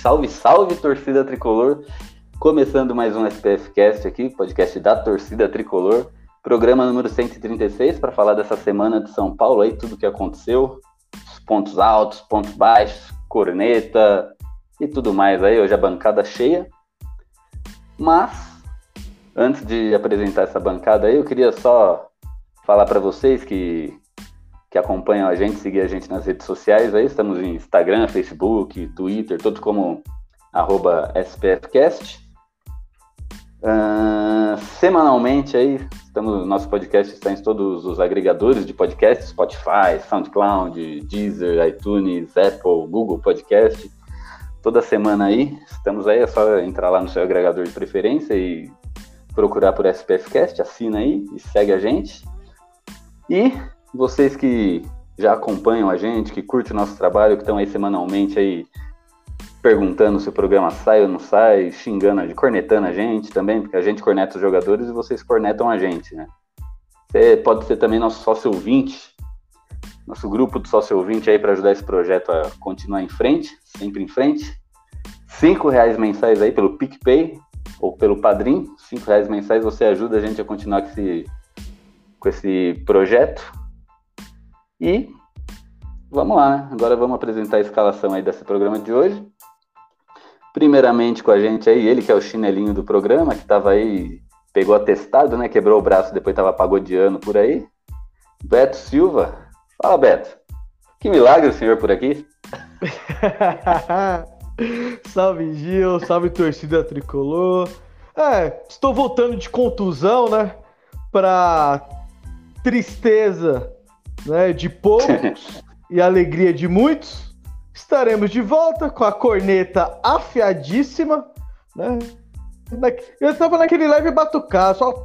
Salve, salve torcida tricolor! Começando mais um SPF Cast aqui, podcast da torcida tricolor, programa número 136 para falar dessa semana de São Paulo aí, tudo que aconteceu, os pontos altos, pontos baixos, corneta e tudo mais aí, hoje a bancada cheia. Mas antes de apresentar essa bancada aí, eu queria só falar para vocês que que acompanham a gente, seguir a gente nas redes sociais aí, estamos em Instagram, Facebook, Twitter, todos como SPFcast. Uh, semanalmente aí, estamos, nosso podcast está em todos os agregadores de podcast, Spotify, SoundCloud, Deezer, iTunes, Apple, Google Podcast. Toda semana aí, estamos aí, é só entrar lá no seu agregador de preferência e procurar por SPFcast, assina aí e segue a gente. E vocês que já acompanham a gente, que curtem o nosso trabalho, que estão aí semanalmente aí perguntando se o programa sai ou não sai, xingando, cornetando a gente também, porque a gente corneta os jogadores e vocês cornetam a gente, né? Você pode ser também nosso sócio ouvinte, nosso grupo de sócio ouvinte aí para ajudar esse projeto a continuar em frente, sempre em frente. Cinco reais mensais aí pelo PicPay ou pelo Padrim. Cinco reais mensais você ajuda a gente a continuar com esse, com esse projeto. E vamos lá, né? Agora vamos apresentar a escalação aí desse programa de hoje. Primeiramente com a gente aí, ele que é o chinelinho do programa, que estava aí, pegou atestado, né? Quebrou o braço, depois estava pagodeando por aí. Beto Silva. Fala, Beto. Que milagre o senhor por aqui. salve Gil, salve torcida tricolor. É, estou voltando de contusão, né? Pra tristeza né, de poucos e alegria de muitos, estaremos de volta com a corneta afiadíssima, né? Eu tava naquele leve batucar, só.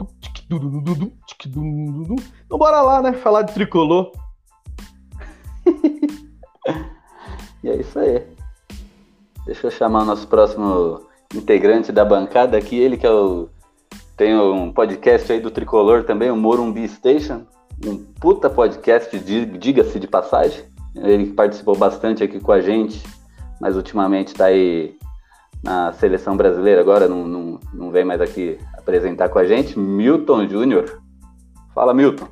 Então bora lá, né? Falar de tricolor. e é isso aí. Deixa eu chamar o nosso próximo integrante da bancada aqui, ele que é o. Tem um podcast aí do Tricolor também, o Morumbi Station um puta podcast, diga-se de passagem. Ele participou bastante aqui com a gente, mas ultimamente está aí na seleção brasileira, agora não, não, não vem mais aqui apresentar com a gente. Milton Júnior. Fala, Milton.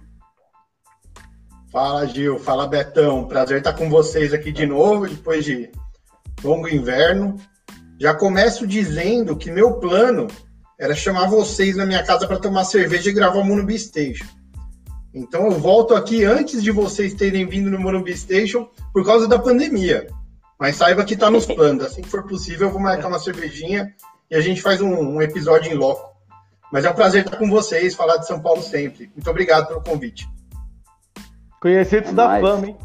Fala, Gil. Fala, Betão. Prazer estar com vocês aqui de novo, depois de longo inverno. Já começo dizendo que meu plano era chamar vocês na minha casa para tomar cerveja e gravar o Mundo Station. Então eu volto aqui antes de vocês terem vindo no Morumbi Station por causa da pandemia. Mas saiba que está nos planos. Assim que for possível, eu vou marcar uma cervejinha e a gente faz um, um episódio em loco. Mas é um prazer estar com vocês, falar de São Paulo sempre. Muito obrigado pelo convite. Conhecidos é da fama, hein?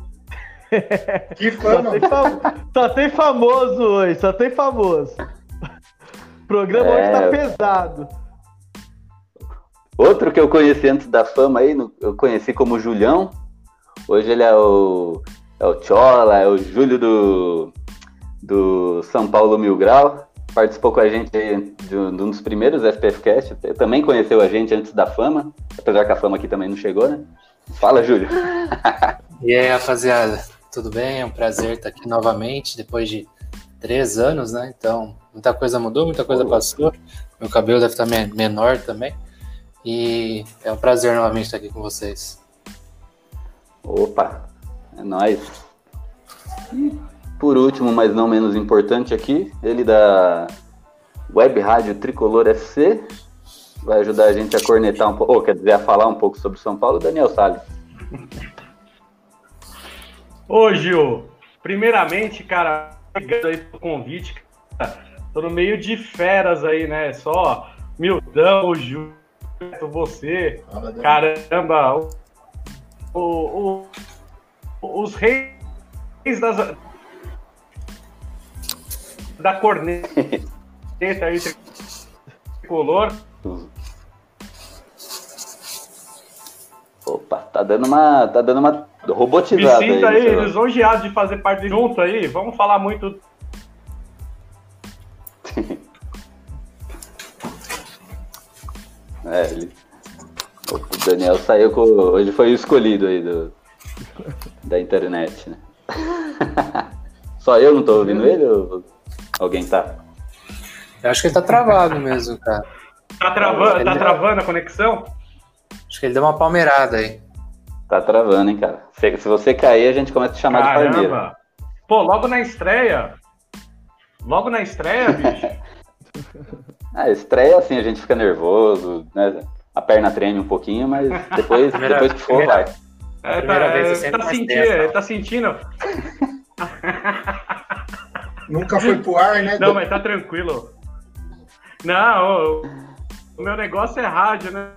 Que fama! Só tem, fam... só tem, famoso hoje, só tem famoso. O programa é... hoje tá pesado. Outro que eu conheci antes da fama aí, eu conheci como Julião. Hoje ele é o, é o Chola, é o Júlio do, do São Paulo Mil Grau. Participou com a gente de, de um dos primeiros SPFcast. Também conheceu a gente antes da fama, apesar que a fama aqui também não chegou, né? Fala, Júlio. e aí, rapaziada, tudo bem? É um prazer estar aqui novamente, depois de três anos, né? Então, muita coisa mudou, muita coisa passou. Meu cabelo deve estar menor também. E é um prazer novamente estar aqui com vocês. Opa, é nóis. E por último, mas não menos importante aqui, ele da Web Rádio Tricolor FC vai ajudar a gente a cornetar um pouco, ou quer dizer, a falar um pouco sobre São Paulo, Daniel Salles. Ô Gil, primeiramente, cara, obrigado aí pelo convite. Cara. Tô no meio de feras aí, né? Só Mildão, o Gil, você. Caramba, o, o, o, os reis das. da corneta aí, tricolor. Opa, tá dando uma, tá dando uma Me robotizada sinto aí. aí lá. lisonjeado de fazer parte junto aí. Vamos falar muito. É, ele... O Daniel saiu com. Hoje foi o escolhido aí do... da internet, né? Só eu não tô ouvindo ele ou alguém tá? Eu acho que ele tá travado mesmo, cara. Tá travando, tá travando a conexão? Acho que ele deu uma palmeirada aí. Tá travando, hein, cara? Se, se você cair, a gente começa a te chamar de parmeiro. Caramba! Pô, logo na estreia. Logo na estreia, bicho. Ah, estreia assim, a gente fica nervoso, né? A perna treme um pouquinho, mas depois, Primeira- depois que for, primeira- vai. É, primeira tá, vez é é, tá sentindo, tá sentindo? Nunca foi pro ar, né? Não, mas tá tranquilo. Não, o, o meu negócio é rádio, né?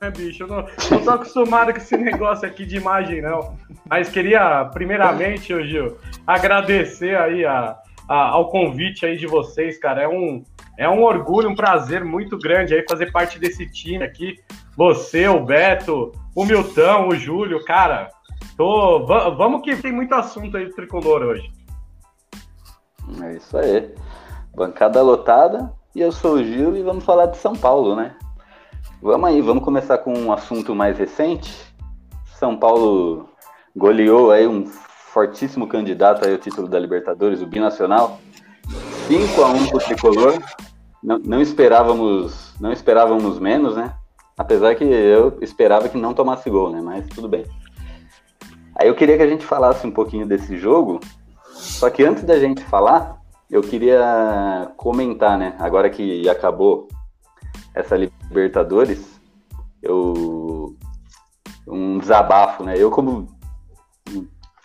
né, bicho? Eu não, não tô acostumado com esse negócio aqui de imagem, não. Mas queria, primeiramente, ô Gil, agradecer aí a, a- ao convite aí de vocês, cara. É um, é um orgulho, um prazer muito grande aí fazer parte desse time aqui. Você, o Beto, o Milton, o Júlio, cara. Tô, va- vamos que tem muito assunto aí do tricolor hoje. É isso aí. Bancada lotada. E eu sou o Gil e vamos falar de São Paulo, né? Vamos aí, vamos começar com um assunto mais recente. São Paulo goleou aí um fortíssimo candidato aí ao título da Libertadores, o Binacional. 5 a 1 pro Tricolor. Não, não esperávamos, não esperávamos menos, né? Apesar que eu esperava que não tomasse gol, né? Mas tudo bem. Aí eu queria que a gente falasse um pouquinho desse jogo. Só que antes da gente falar, eu queria comentar, né? Agora que acabou essa Libertadores, eu um desabafo, né? Eu como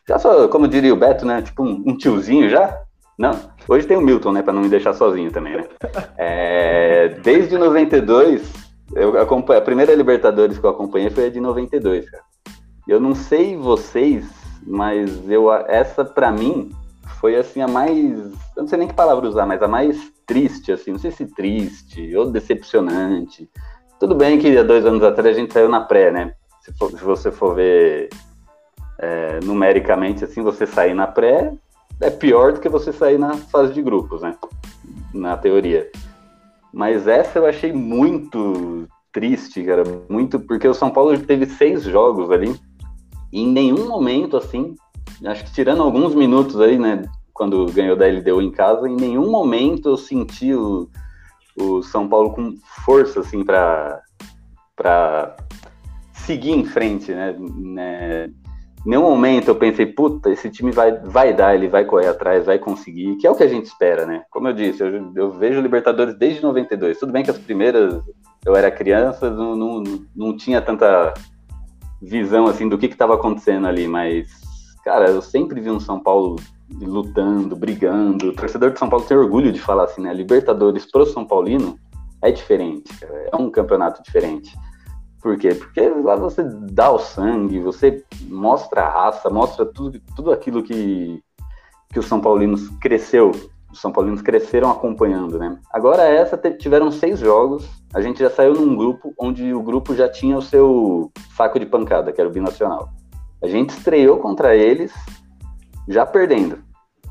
já sou, como diria o Beto, né? Tipo um, um tiozinho já. Não, hoje tem o Milton, né? Para não me deixar sozinho também, né? É, desde 92, eu a primeira Libertadores que eu acompanhei foi a de 92, cara. Eu não sei vocês, mas eu essa para mim foi assim a mais, eu não sei nem que palavra usar, mas a mais triste, assim, não sei se triste ou decepcionante. Tudo bem que há dois anos atrás a gente saiu na pré, né? Se, for- se você for ver é, numericamente, assim, você sair na pré é pior do que você sair na fase de grupos, né? Na teoria. Mas essa eu achei muito triste, cara, muito, porque o São Paulo teve seis jogos ali, e em nenhum momento, assim, acho que tirando alguns minutos aí, né, quando ganhou da LDU em casa, em nenhum momento eu senti o, o São Paulo com força, assim, para seguir em frente, né, né. Nenhum momento eu pensei, puta, esse time vai, vai dar, ele vai correr atrás, vai conseguir, que é o que a gente espera, né? Como eu disse, eu, eu vejo Libertadores desde 92. Tudo bem que as primeiras eu era criança, não, não, não tinha tanta visão assim do que estava acontecendo ali, mas cara, eu sempre vi um São Paulo lutando, brigando. O torcedor de São Paulo tem orgulho de falar assim, né? Libertadores pro São Paulino é diferente, cara. é um campeonato diferente. Por quê? Porque lá você dá o sangue, você mostra a raça, mostra tudo, tudo aquilo que, que os São Paulinos cresceu, os São Paulinos cresceram acompanhando, né? Agora essa tiveram seis jogos, a gente já saiu num grupo onde o grupo já tinha o seu saco de pancada, que era o Binacional. A gente estreou contra eles já perdendo.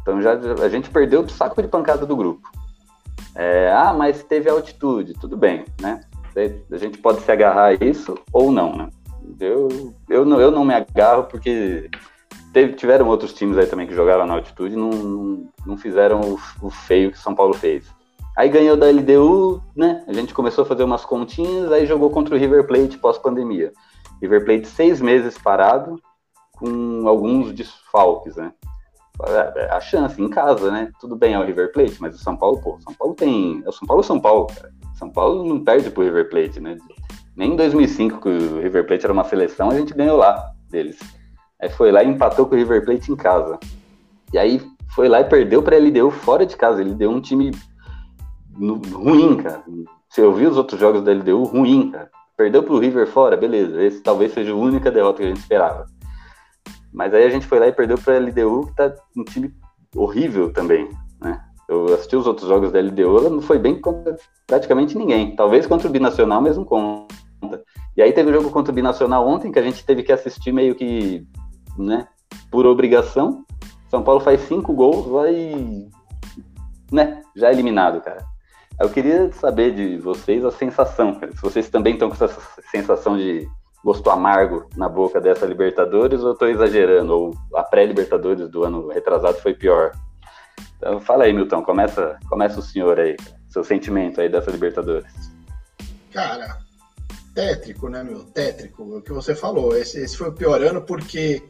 Então já- a gente perdeu o saco de pancada do grupo. É, ah, mas teve altitude, tudo bem, né? A gente pode se agarrar a isso ou não, né? Eu, eu, não, eu não me agarro porque teve, tiveram outros times aí também que jogaram na altitude e não, não, fizeram o, o feio que São Paulo fez. Aí ganhou da LDU, né? A gente começou a fazer umas continhas, aí jogou contra o River Plate pós-pandemia. River Plate seis meses parado, com alguns desfalques, né? A chance em casa, né? Tudo bem é o River Plate, mas o São Paulo, pô, São Paulo tem. É o São Paulo São Paulo, cara. São Paulo não perde pro River Plate, né? Nem em 2005, que o River Plate era uma seleção, a gente ganhou lá deles. Aí foi lá e empatou com o River Plate em casa. E aí foi lá e perdeu pra LDU fora de casa. Ele deu um time ruim, cara. Eu vi os outros jogos da LDU, ruim, cara. Perdeu pro River fora, beleza. Esse talvez seja a única derrota que a gente esperava. Mas aí a gente foi lá e perdeu pra LDU, que tá um time horrível também? Eu assisti os outros jogos da LDU, ela não foi bem contra praticamente ninguém. Talvez contra o Binacional mesmo conta. E aí teve o jogo contra o Binacional ontem, que a gente teve que assistir meio que, né, por obrigação. São Paulo faz cinco gols, vai, né, já eliminado, cara. Eu queria saber de vocês a sensação, cara. se vocês também estão com essa sensação de gosto amargo na boca dessa Libertadores ou eu tô exagerando, ou a pré-Libertadores do ano retrasado foi pior. Então fala aí, Milton, começa, começa o senhor aí, seu sentimento aí dessa Libertadores. Cara, tétrico, né, meu? Tétrico, o que você falou. Esse, esse foi o pior ano porque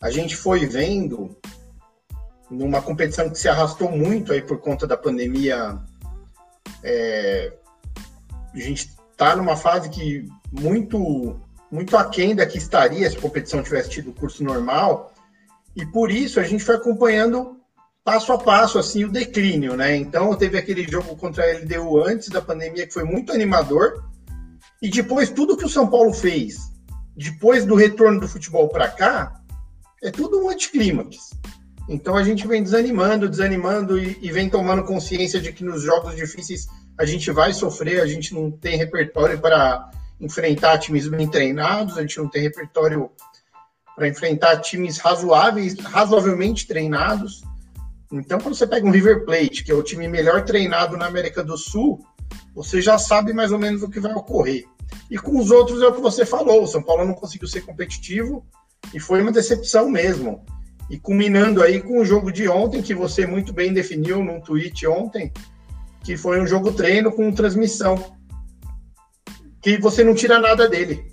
a gente foi vendo numa competição que se arrastou muito aí por conta da pandemia. É, a gente está numa fase que muito muito aquém da que estaria se a competição tivesse tido curso normal e por isso a gente foi acompanhando passo a passo assim o declínio, né? Então teve aquele jogo contra a LDU antes da pandemia que foi muito animador e depois tudo que o São Paulo fez depois do retorno do futebol para cá é tudo um anticlímax. Então a gente vem desanimando, desanimando e, e, vem tomando consciência de que nos jogos difíceis a gente vai sofrer, a gente não tem repertório para enfrentar times bem treinados, a gente não tem repertório para enfrentar times razoáveis, razoavelmente treinados. Então, quando você pega um River Plate, que é o time melhor treinado na América do Sul, você já sabe mais ou menos o que vai ocorrer. E com os outros é o que você falou, o São Paulo não conseguiu ser competitivo e foi uma decepção mesmo. E culminando aí com o jogo de ontem, que você muito bem definiu num tweet ontem, que foi um jogo treino com transmissão. Que você não tira nada dele.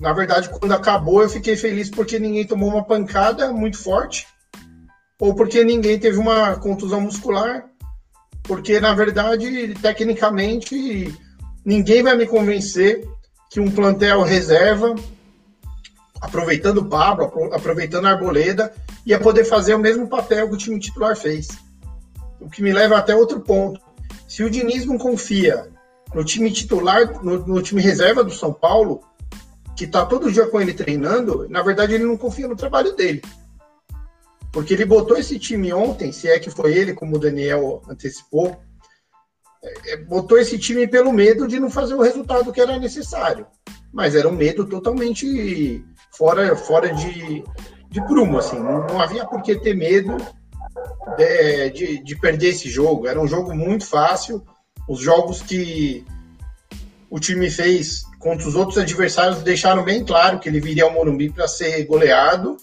Na verdade, quando acabou, eu fiquei feliz porque ninguém tomou uma pancada muito forte ou porque ninguém teve uma contusão muscular, porque na verdade, tecnicamente, ninguém vai me convencer que um plantel reserva, aproveitando o Pablo, aproveitando a Arboleda, ia poder fazer o mesmo papel que o time titular fez. O que me leva até outro ponto. Se o Diniz não confia no time titular, no, no time reserva do São Paulo, que está todo dia com ele treinando, na verdade ele não confia no trabalho dele. Porque ele botou esse time ontem, se é que foi ele, como o Daniel antecipou, é, é, botou esse time pelo medo de não fazer o resultado que era necessário. Mas era um medo totalmente fora, fora de, de prumo, assim. Não, não havia por que ter medo de, de, de perder esse jogo. Era um jogo muito fácil. Os jogos que o time fez contra os outros adversários deixaram bem claro que ele viria ao Morumbi para ser goleado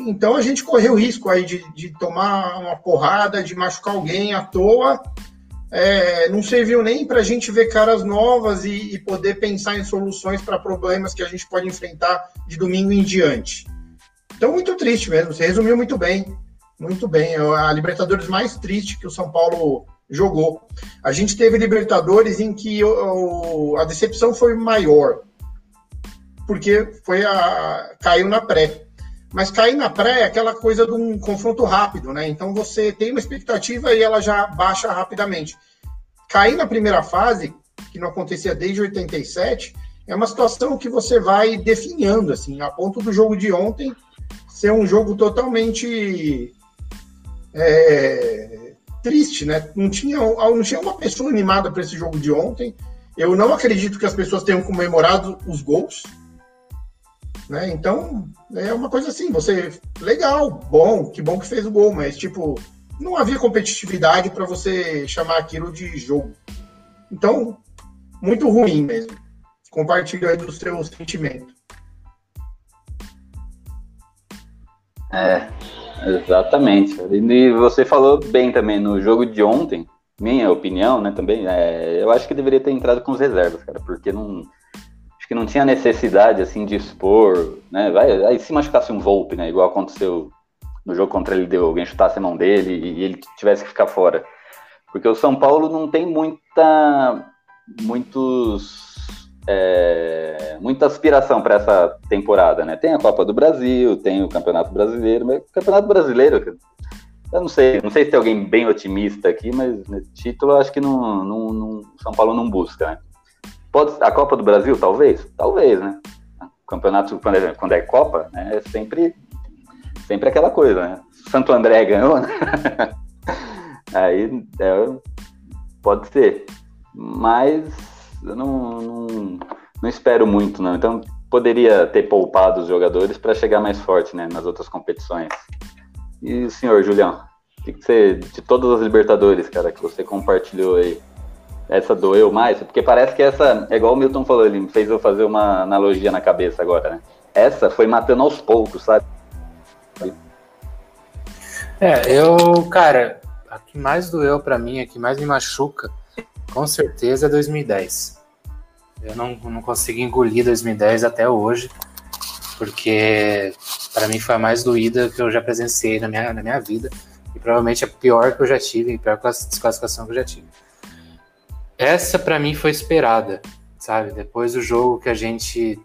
então a gente correu o risco aí de, de tomar uma porrada, de machucar alguém à toa. É, não serviu nem para a gente ver caras novas e, e poder pensar em soluções para problemas que a gente pode enfrentar de domingo em diante. Então, muito triste mesmo. Você resumiu muito bem. Muito bem. É a Libertadores mais triste que o São Paulo jogou. A gente teve Libertadores em que o, a decepção foi maior, porque foi a, caiu na pré. Mas cair na pré é aquela coisa de um confronto rápido, né? Então você tem uma expectativa e ela já baixa rapidamente. Cair na primeira fase, que não acontecia desde 87, é uma situação que você vai definhando, assim, a ponto do jogo de ontem ser um jogo totalmente é, triste, né? Não tinha, não tinha uma pessoa animada para esse jogo de ontem. Eu não acredito que as pessoas tenham comemorado os gols, né? Então, é uma coisa assim, você, legal, bom, que bom que fez o gol, mas, tipo, não havia competitividade para você chamar aquilo de jogo. Então, muito ruim mesmo. Compartilho aí do seu sentimento. É, exatamente. E você falou bem também no jogo de ontem, minha opinião, né, também, é, eu acho que deveria ter entrado com os reservas, cara, porque não acho que não tinha necessidade assim de expor, né? Vai, aí se machucasse um Volpe, né? Igual aconteceu no jogo contra ele, deu alguém chutasse a mão dele e ele tivesse que ficar fora. Porque o São Paulo não tem muita, muitos, é, muita aspiração para essa temporada, né? Tem a Copa do Brasil, tem o Campeonato Brasileiro, mas o Campeonato Brasileiro, eu não sei, não sei se tem alguém bem otimista aqui, mas título eu acho que não, não, não São Paulo não busca, né? Pode, a Copa do Brasil, talvez? Talvez, né? Campeonato, quando é, quando é Copa, né, é sempre, sempre aquela coisa, né? Santo André ganhou, né? Aí é, pode ser. Mas eu não, não, não espero muito, não. Então poderia ter poupado os jogadores para chegar mais forte né, nas outras competições. E o senhor, Julião? O que, que você, de todas as Libertadores, cara, que você compartilhou aí, essa doeu mais? Porque parece que essa, é igual o Milton falou, ele fez eu fazer uma analogia na cabeça agora, né? Essa foi matando aos poucos, sabe? É, eu, cara, a que mais doeu para mim, a que mais me machuca, com certeza é 2010. Eu não, não consegui engolir 2010 até hoje, porque para mim foi a mais doída que eu já presenciei na minha, na minha vida, e provavelmente a pior que eu já tive, a pior desclassificação que eu já tive. Essa para mim foi esperada, sabe? Depois do jogo que a gente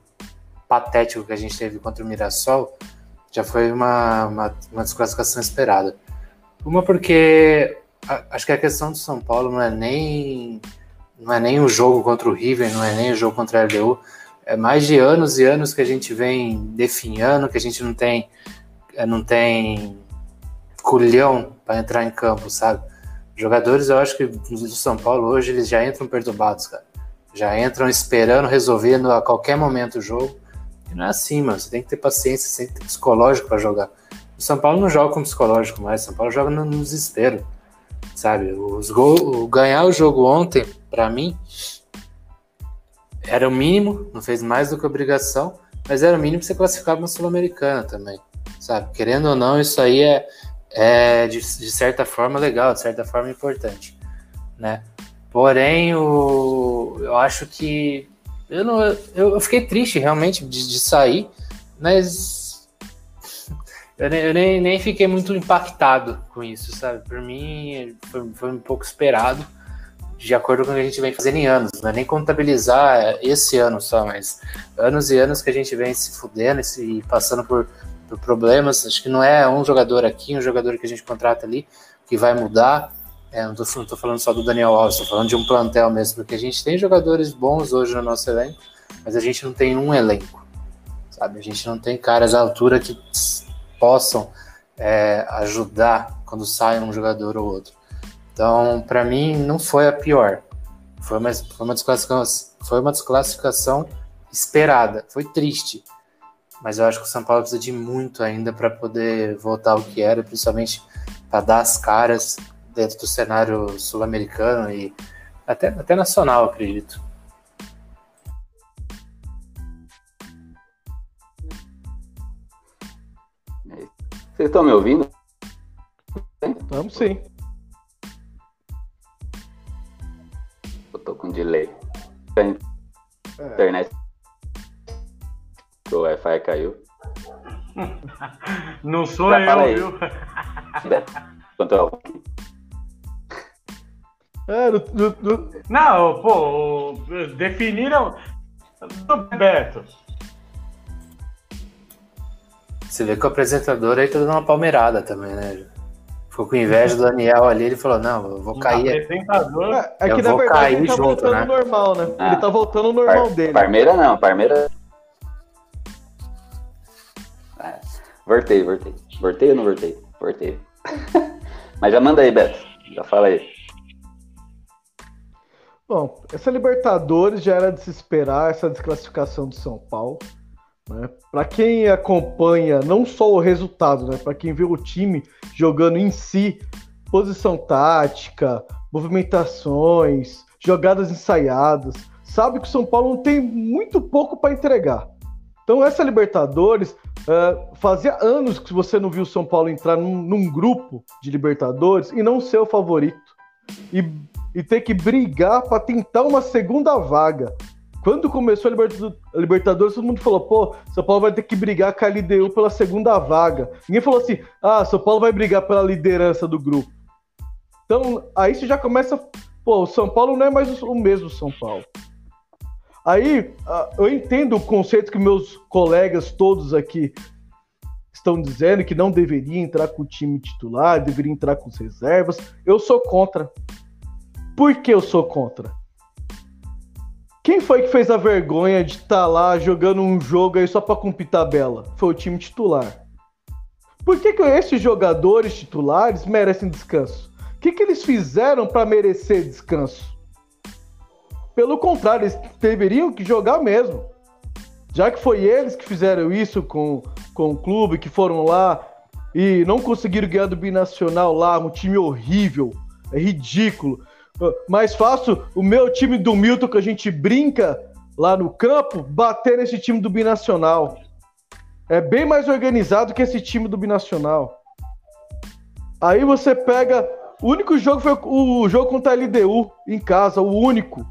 patético que a gente teve contra o Mirassol, já foi uma, uma, uma desclassificação esperada. Uma porque a, acho que a questão do São Paulo não é nem não é nem o jogo contra o River, não é nem o jogo contra a LDU, é mais de anos e anos que a gente vem definhando, que a gente não tem não tem culhão para entrar em campo, sabe? Jogadores, eu acho que do São Paulo hoje eles já entram perturbados, cara. Já entram esperando resolvendo a qualquer momento o jogo. E não é assim, mano. Você tem que ter paciência, você tem que ter psicológico para jogar. O São Paulo não joga com psicológico mais, o São Paulo joga no, no desespero. Sabe? Os gol, ganhar o jogo ontem, para mim, era o mínimo, não fez mais do que obrigação, mas era o mínimo para você classificar uma Sul-Americana também. Sabe? Querendo ou não, isso aí é, é de, de certa forma legal, de certa forma importante. Né? Porém, o, eu acho que eu, não, eu, eu fiquei triste realmente de, de sair, mas eu, nem, eu nem, nem, fiquei muito impactado com isso, sabe? Por mim, foi, foi, um pouco esperado, de acordo com o que a gente vem fazendo em anos. Não é nem contabilizar esse ano só, mas anos e anos que a gente vem se fudendo e passando por, por problemas. Acho que não é um jogador aqui, um jogador que a gente contrata ali que vai mudar. É, não estou falando só do Daniel Alves, estou falando de um plantel mesmo, porque a gente tem jogadores bons hoje no nosso elenco, mas a gente não tem um elenco, sabe? A gente não tem caras à altura que possam é, ajudar quando sai um jogador ou outro. Então, para mim, não foi a pior. Foi uma, foi uma, desclassificação, foi uma desclassificação esperada, foi triste. Mas eu acho que o São Paulo precisa de muito ainda para poder voltar ao que era, principalmente para dar as caras dentro do cenário sul-americano e até, até nacional, acredito. Vocês estão me ouvindo? Estamos sim. Eu tô com delay. A internet. É. O Wi-Fi caiu. Não sou Já eu, viu? Quanto é o é, no, no, no... Não, pô, definiram. Beto. Você vê que o apresentador aí tá dando uma palmeirada também, né? Ficou com inveja do Daniel ali, ele falou, não, eu vou cair. O apresentador. É, é que na verdade ele tá junto, voltando né? normal, né? Ah, ele tá voltando ao normal par, dele. Parmeira não, Parmeira. Voltei, voltei. Voltei ou não voltei? Voltei. Mas já manda aí, Beto. Já fala aí. Bom, essa Libertadores já era de se esperar, essa desclassificação do São Paulo. Né? Para quem acompanha não só o resultado, né? para quem vê o time jogando em si, posição tática, movimentações, jogadas ensaiadas, sabe que o São Paulo não tem muito pouco para entregar. Então, essa Libertadores, uh, fazia anos que você não viu o São Paulo entrar num, num grupo de Libertadores e não ser o favorito. E e ter que brigar para tentar uma segunda vaga. Quando começou a Libertadores, todo mundo falou: pô, São Paulo vai ter que brigar com a LDU pela segunda vaga. Ninguém falou assim: ah, São Paulo vai brigar pela liderança do grupo. Então, aí você já começa. Pô, o São Paulo não é mais o mesmo São Paulo. Aí, eu entendo o conceito que meus colegas todos aqui estão dizendo que não deveria entrar com o time titular, deveria entrar com as reservas. Eu sou contra. Por que eu sou contra? Quem foi que fez a vergonha de estar tá lá jogando um jogo aí só para cumprir tabela? Foi o time titular. Por que, que esses jogadores titulares merecem descanso? O que, que eles fizeram para merecer descanso? Pelo contrário, eles deveriam que jogar mesmo. Já que foi eles que fizeram isso com, com o clube, que foram lá e não conseguiram ganhar do Binacional lá, um time horrível, é ridículo. Mais fácil o meu time do Milton, que a gente brinca lá no campo, bater nesse time do Binacional. É bem mais organizado que esse time do Binacional. Aí você pega. O único jogo foi o jogo contra a LDU em casa, o único.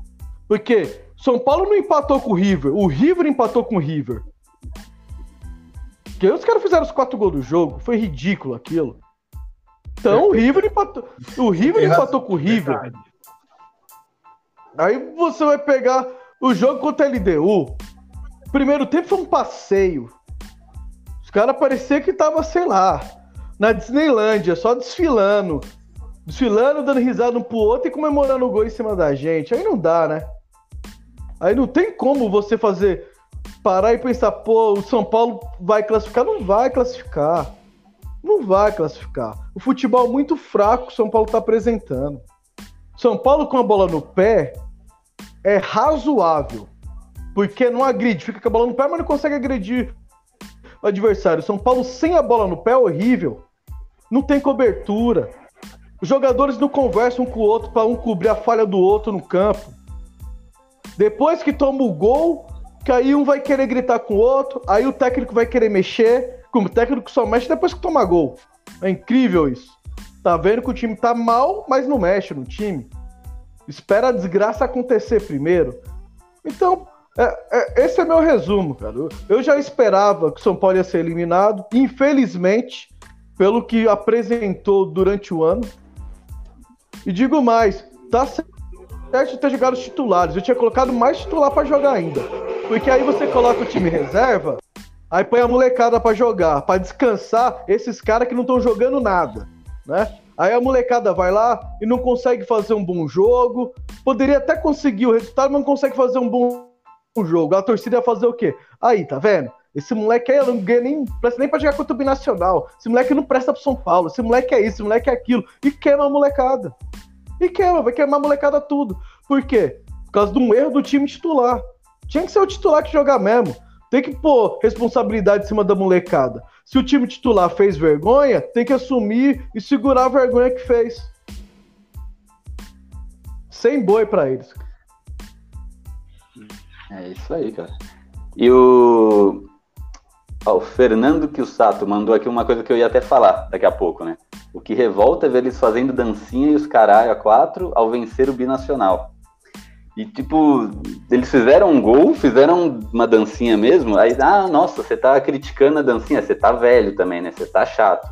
Porque São Paulo não empatou com o River, o River empatou com o River. Porque os caras fizeram os quatro gols do jogo, foi ridículo aquilo. Então o River empatou, o River empatou com o River. Aí você vai pegar o jogo contra a LDU. Primeiro tempo foi um passeio. Os caras pareciam que tava, sei lá, na Disneylândia, só desfilando. Desfilando, dando risada um pro outro e comemorando o gol em cima da gente. Aí não dá, né? Aí não tem como você fazer. Parar e pensar, pô, o São Paulo vai classificar. Não vai classificar. Não vai classificar. O futebol é muito fraco o São Paulo tá apresentando. São Paulo com a bola no pé é razoável. Porque não agride, fica com a bola no pé, mas não consegue agredir o adversário. São Paulo sem a bola no pé é horrível. Não tem cobertura. Os jogadores não conversam com o outro para um cobrir a falha do outro no campo. Depois que toma o gol, que aí um vai querer gritar com o outro, aí o técnico vai querer mexer, como o técnico só mexe depois que toma gol. É incrível isso. Tá vendo que o time tá mal, mas não mexe no time. Espera a desgraça acontecer primeiro. Então, é, é, esse é meu resumo, cara. Eu já esperava que o São Paulo ia ser eliminado. Infelizmente, pelo que apresentou durante o ano. E digo mais, tá certo de ter jogado os titulares. Eu tinha colocado mais titular para jogar ainda. Porque aí você coloca o time reserva, aí põe a molecada para jogar, para descansar esses caras que não estão jogando nada, né? Aí a molecada vai lá e não consegue fazer um bom jogo. Poderia até conseguir o resultado, mas não consegue fazer um bom jogo. A torcida ia fazer o quê? Aí, tá vendo? Esse moleque aí não ganha nem, presta nem pra jogar contra o Binacional. Esse moleque não presta pro São Paulo. Esse moleque é isso, esse moleque é aquilo. E queima a molecada. E queima, vai queimar a molecada tudo. Por quê? Por causa de um erro do time titular. Tinha que ser o titular que jogar mesmo. Tem que pôr responsabilidade em cima da molecada. Se o time titular fez vergonha, tem que assumir e segurar a vergonha que fez. Sem boi para eles. É isso aí, cara. E o. Ó, o Fernando Sato mandou aqui uma coisa que eu ia até falar daqui a pouco, né? O que revolta é ver eles fazendo dancinha e os caralho a quatro ao vencer o binacional. E, tipo, eles fizeram um gol, fizeram uma dancinha mesmo. Aí, ah, nossa, você tá criticando a dancinha, você tá velho também, né? Você tá chato.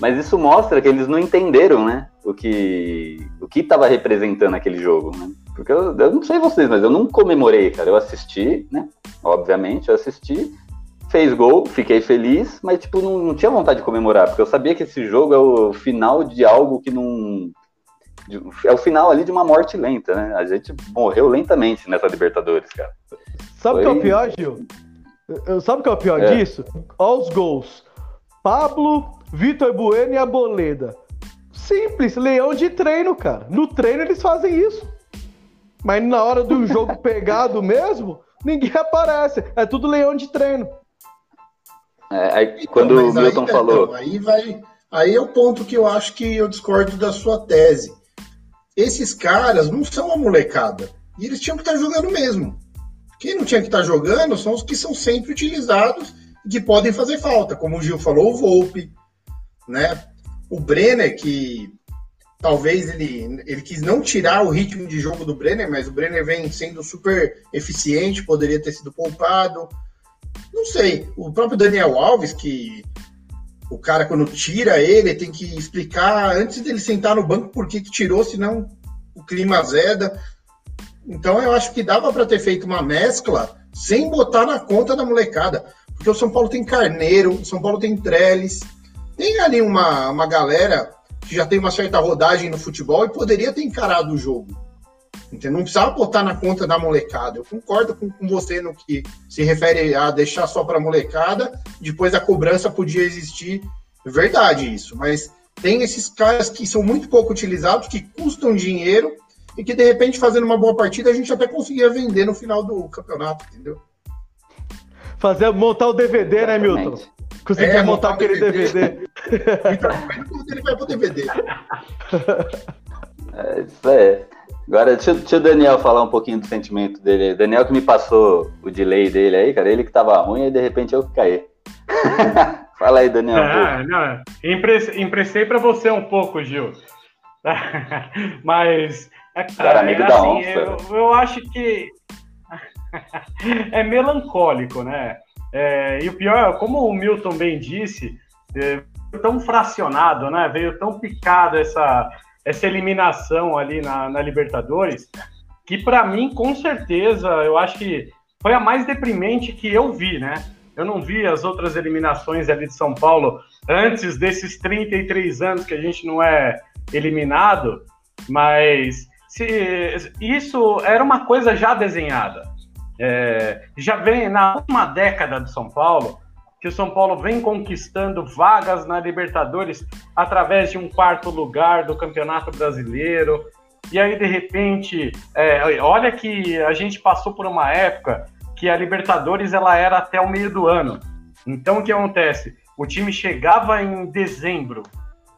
Mas isso mostra que eles não entenderam, né? O que o que tava representando aquele jogo, né? Porque eu, eu não sei vocês, mas eu não comemorei, cara. Eu assisti, né? Obviamente, eu assisti, fez gol, fiquei feliz, mas, tipo, não, não tinha vontade de comemorar, porque eu sabia que esse jogo é o final de algo que não é o final ali de uma morte lenta, né? A gente morreu lentamente nessa Libertadores, cara. Sabe o Foi... que é o pior, Gil? Sabe o que é o pior é. disso? Olha os gols. Pablo, Vitor Bueno e a Boleda. Simples, leão de treino, cara. No treino eles fazem isso. Mas na hora do jogo pegado mesmo, ninguém aparece. É tudo leão de treino. É, aí, quando então, o Milton aí, falou. Então, aí, vai, aí é o ponto que eu acho que eu discordo da sua tese esses caras não são uma molecada. E eles tinham que estar jogando mesmo. Quem não tinha que estar jogando são os que são sempre utilizados e que podem fazer falta, como o Gil falou, o Volpe, né? O Brenner, que talvez ele, ele quis não tirar o ritmo de jogo do Brenner, mas o Brenner vem sendo super eficiente, poderia ter sido poupado. Não sei. O próprio Daniel Alves, que o cara, quando tira ele, tem que explicar antes dele sentar no banco por que, tirou, senão o clima azeda. Então eu acho que dava para ter feito uma mescla sem botar na conta da molecada. Porque o São Paulo tem Carneiro, o São Paulo tem Trellis, tem ali uma, uma galera que já tem uma certa rodagem no futebol e poderia ter encarado o jogo. Entendeu? Não precisava botar na conta da molecada. Eu concordo com, com você no que se refere a deixar só para a molecada, depois a cobrança podia existir. Verdade isso, mas tem esses caras que são muito pouco utilizados, que custam dinheiro e que de repente fazendo uma boa partida a gente até conseguia vender no final do campeonato, entendeu? Fazer, montar o DVD, né, Exatamente. Milton? Conseguir É, montar montar aquele DVD. DVD. Então, ele vai pro DVD. É, isso é. Agora, deixa, deixa o Daniel falar um pouquinho do sentimento dele. Daniel que me passou o delay dele aí, cara. Ele que tava ruim e de repente eu que caí. Fala aí, Daniel. Ah, não, empre- emprestei para você um pouco, Gil. Mas, é, Cara, amigo da assim, onça. eu, eu acho que é melancólico, né? É, e o pior, como o Milton bem disse, é, tão fracionado, né? Veio tão picado essa, essa eliminação ali na, na Libertadores, que para mim, com certeza, eu acho que foi a mais deprimente que eu vi, né? Eu não vi as outras eliminações ali de São Paulo antes desses 33 anos que a gente não é eliminado, mas se, isso era uma coisa já desenhada. É, já vem na última década do São Paulo, que o São Paulo vem conquistando vagas na Libertadores através de um quarto lugar do Campeonato Brasileiro. E aí, de repente, é, olha que a gente passou por uma época que a Libertadores ela era até o meio do ano. Então, o que acontece? O time chegava em dezembro,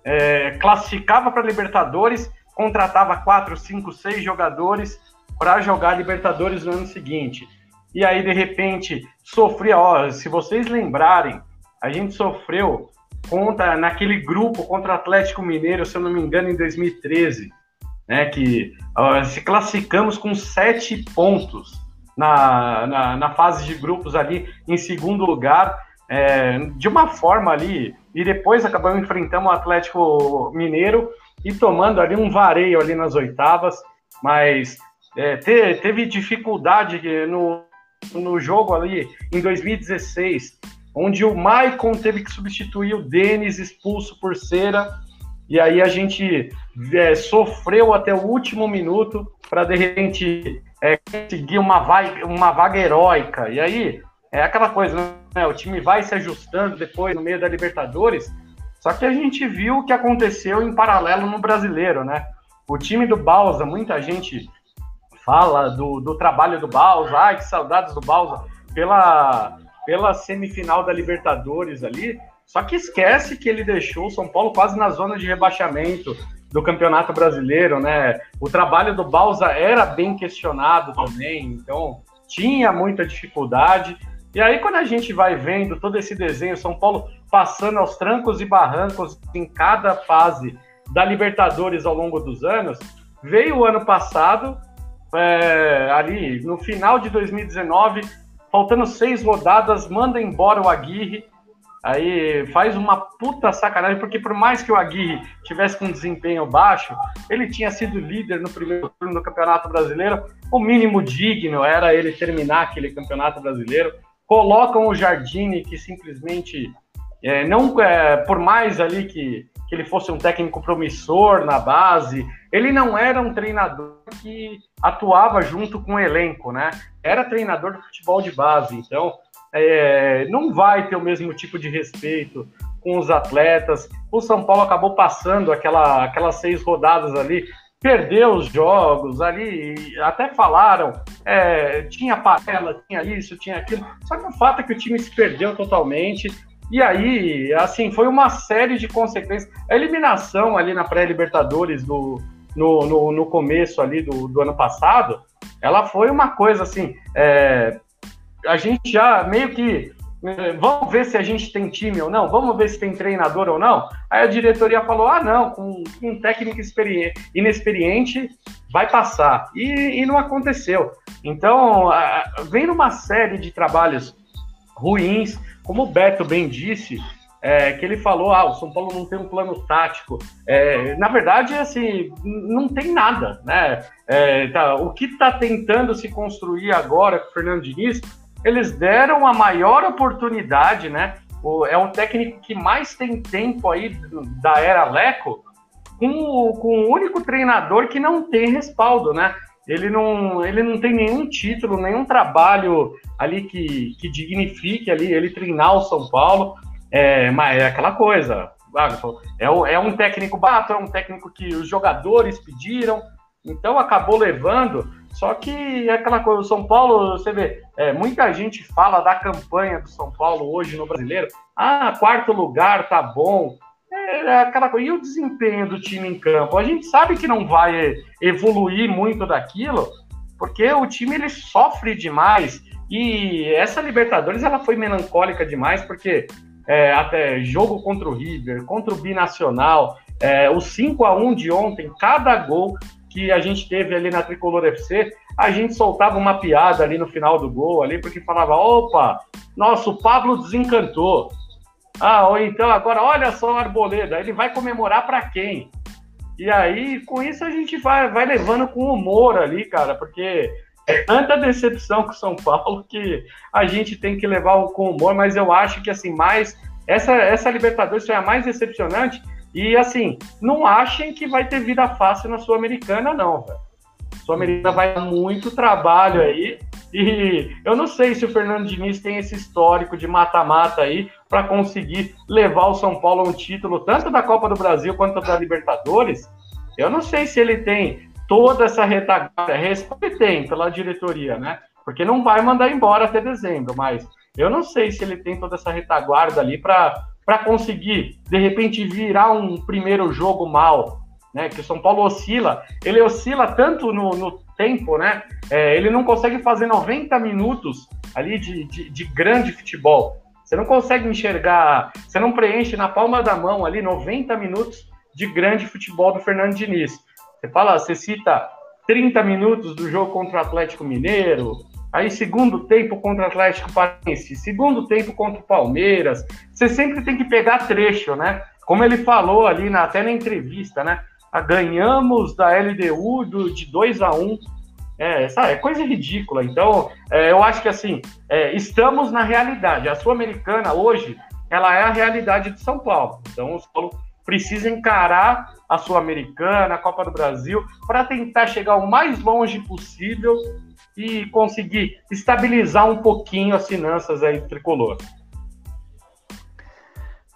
é, classificava para Libertadores, contratava quatro, cinco, seis jogadores para jogar Libertadores no ano seguinte. E aí, de repente, sofria. Ó, se vocês lembrarem, a gente sofreu contra naquele grupo contra Atlético Mineiro, se eu não me engano, em 2013, né? Que ó, se classificamos com sete pontos na, na, na fase de grupos ali em segundo lugar, é, de uma forma ali, e depois acabamos enfrentando o Atlético Mineiro e tomando ali um vareio ali nas oitavas, mas é, te, teve dificuldade no, no jogo ali em 2016, onde o Maicon teve que substituir o Denis expulso por cera, e aí a gente é, sofreu até o último minuto para de repente é, conseguir uma vaga, uma vaga heróica. E aí é aquela coisa, né? O time vai se ajustando depois no meio da Libertadores. Só que a gente viu o que aconteceu em paralelo no brasileiro, né? O time do Balsa, muita gente fala do, do trabalho do Balsa, ai que saudades do Balsa, pela, pela semifinal da Libertadores ali. Só que esquece que ele deixou o São Paulo quase na zona de rebaixamento do Campeonato Brasileiro, né? O trabalho do Balsa era bem questionado também, então tinha muita dificuldade. E aí, quando a gente vai vendo todo esse desenho, São Paulo passando aos trancos e barrancos em cada fase da Libertadores ao longo dos anos, veio o ano passado, é, ali no final de 2019, faltando seis rodadas, manda embora o Aguirre. Aí faz uma puta sacanagem, porque por mais que o Aguirre tivesse com um desempenho baixo, ele tinha sido líder no primeiro turno do Campeonato Brasileiro. O mínimo digno era ele terminar aquele Campeonato Brasileiro. Colocam o Jardine, que simplesmente é, não, é, por mais ali que, que ele fosse um técnico promissor na base, ele não era um treinador que atuava junto com o elenco, né? Era treinador de futebol de base, então é, não vai ter o mesmo tipo de respeito com os atletas. O São Paulo acabou passando aquela, aquelas seis rodadas ali, perdeu os jogos ali, até falaram, é, tinha panela, tinha isso, tinha aquilo. Só que o fato é que o time se perdeu totalmente. E aí, assim, foi uma série de consequências. A eliminação ali na pré-Libertadores do, no, no, no, começo ali do, do ano passado, ela foi uma coisa assim. É, a gente já meio que. Vamos ver se a gente tem time ou não, vamos ver se tem treinador ou não. Aí a diretoria falou: ah, não, com, com um técnico inexperiente vai passar. E, e não aconteceu. Então, vem numa série de trabalhos ruins, como o Beto bem disse, é, que ele falou, ah, o São Paulo não tem um plano tático. É, na verdade, assim, não tem nada, né? É, tá, o que está tentando se construir agora com o Fernando Diniz, eles deram a maior oportunidade, né? O, é o técnico que mais tem tempo aí da era Leco, com, com o único treinador que não tem respaldo, né? Ele não, ele não tem nenhum título, nenhum trabalho ali que, que dignifique ali ele treinar o São Paulo. É, mas é aquela coisa. é, um, é um técnico barato, é um técnico que os jogadores pediram, então acabou levando. Só que é aquela coisa, o São Paulo, você vê, é, muita gente fala da campanha do São Paulo hoje no brasileiro. Ah, quarto lugar, tá bom. É, é aquela coisa. E o desempenho do time em campo? A gente sabe que não vai evoluir muito daquilo, porque o time ele sofre demais. E essa Libertadores ela foi melancólica demais, porque é, até jogo contra o River, contra o Binacional, é, o 5 a 1 de ontem, cada gol que a gente teve ali na Tricolor FC, a gente soltava uma piada ali no final do gol, ali, porque falava: opa, nosso Pablo desencantou. Ah, ou então agora, olha só o Arboleda, ele vai comemorar para quem? E aí, com isso, a gente vai, vai levando com humor ali, cara, porque é tanta decepção com São Paulo que a gente tem que levar com humor, mas eu acho que assim, mais essa, essa Libertadores foi a mais decepcionante. E assim, não achem que vai ter vida fácil na Sul-Americana, não, velho. Sul-Americana vai muito trabalho aí. E eu não sei se o Fernando Diniz tem esse histórico de mata-mata aí para conseguir levar o São Paulo a um título, tanto da Copa do Brasil quanto da Libertadores. Eu não sei se ele tem toda essa retaguarda, respeito tem pela diretoria, né? Porque não vai mandar embora até dezembro, mas eu não sei se ele tem toda essa retaguarda ali para conseguir, de repente, virar um primeiro jogo mal, né? Que o São Paulo oscila, ele oscila tanto no, no tempo, né? É, ele não consegue fazer 90 minutos ali de, de, de grande futebol. Você não consegue enxergar, você não preenche na palma da mão ali 90 minutos de grande futebol do Fernando Diniz. Você fala, você cita 30 minutos do jogo contra o Atlético Mineiro, aí segundo tempo contra o Atlético Paranaense, segundo tempo contra o Palmeiras. Você sempre tem que pegar trecho, né? Como ele falou ali na, até na entrevista, né? Ah, ganhamos da LDU do, de 2 a 1 um. É, sabe, é coisa ridícula. Então, é, eu acho que assim, é, estamos na realidade. A Sul-Americana hoje, ela é a realidade de São Paulo. Então, o São Paulo precisa encarar a Sul-Americana, a Copa do Brasil, para tentar chegar o mais longe possível e conseguir estabilizar um pouquinho as finanças aí do tricolor.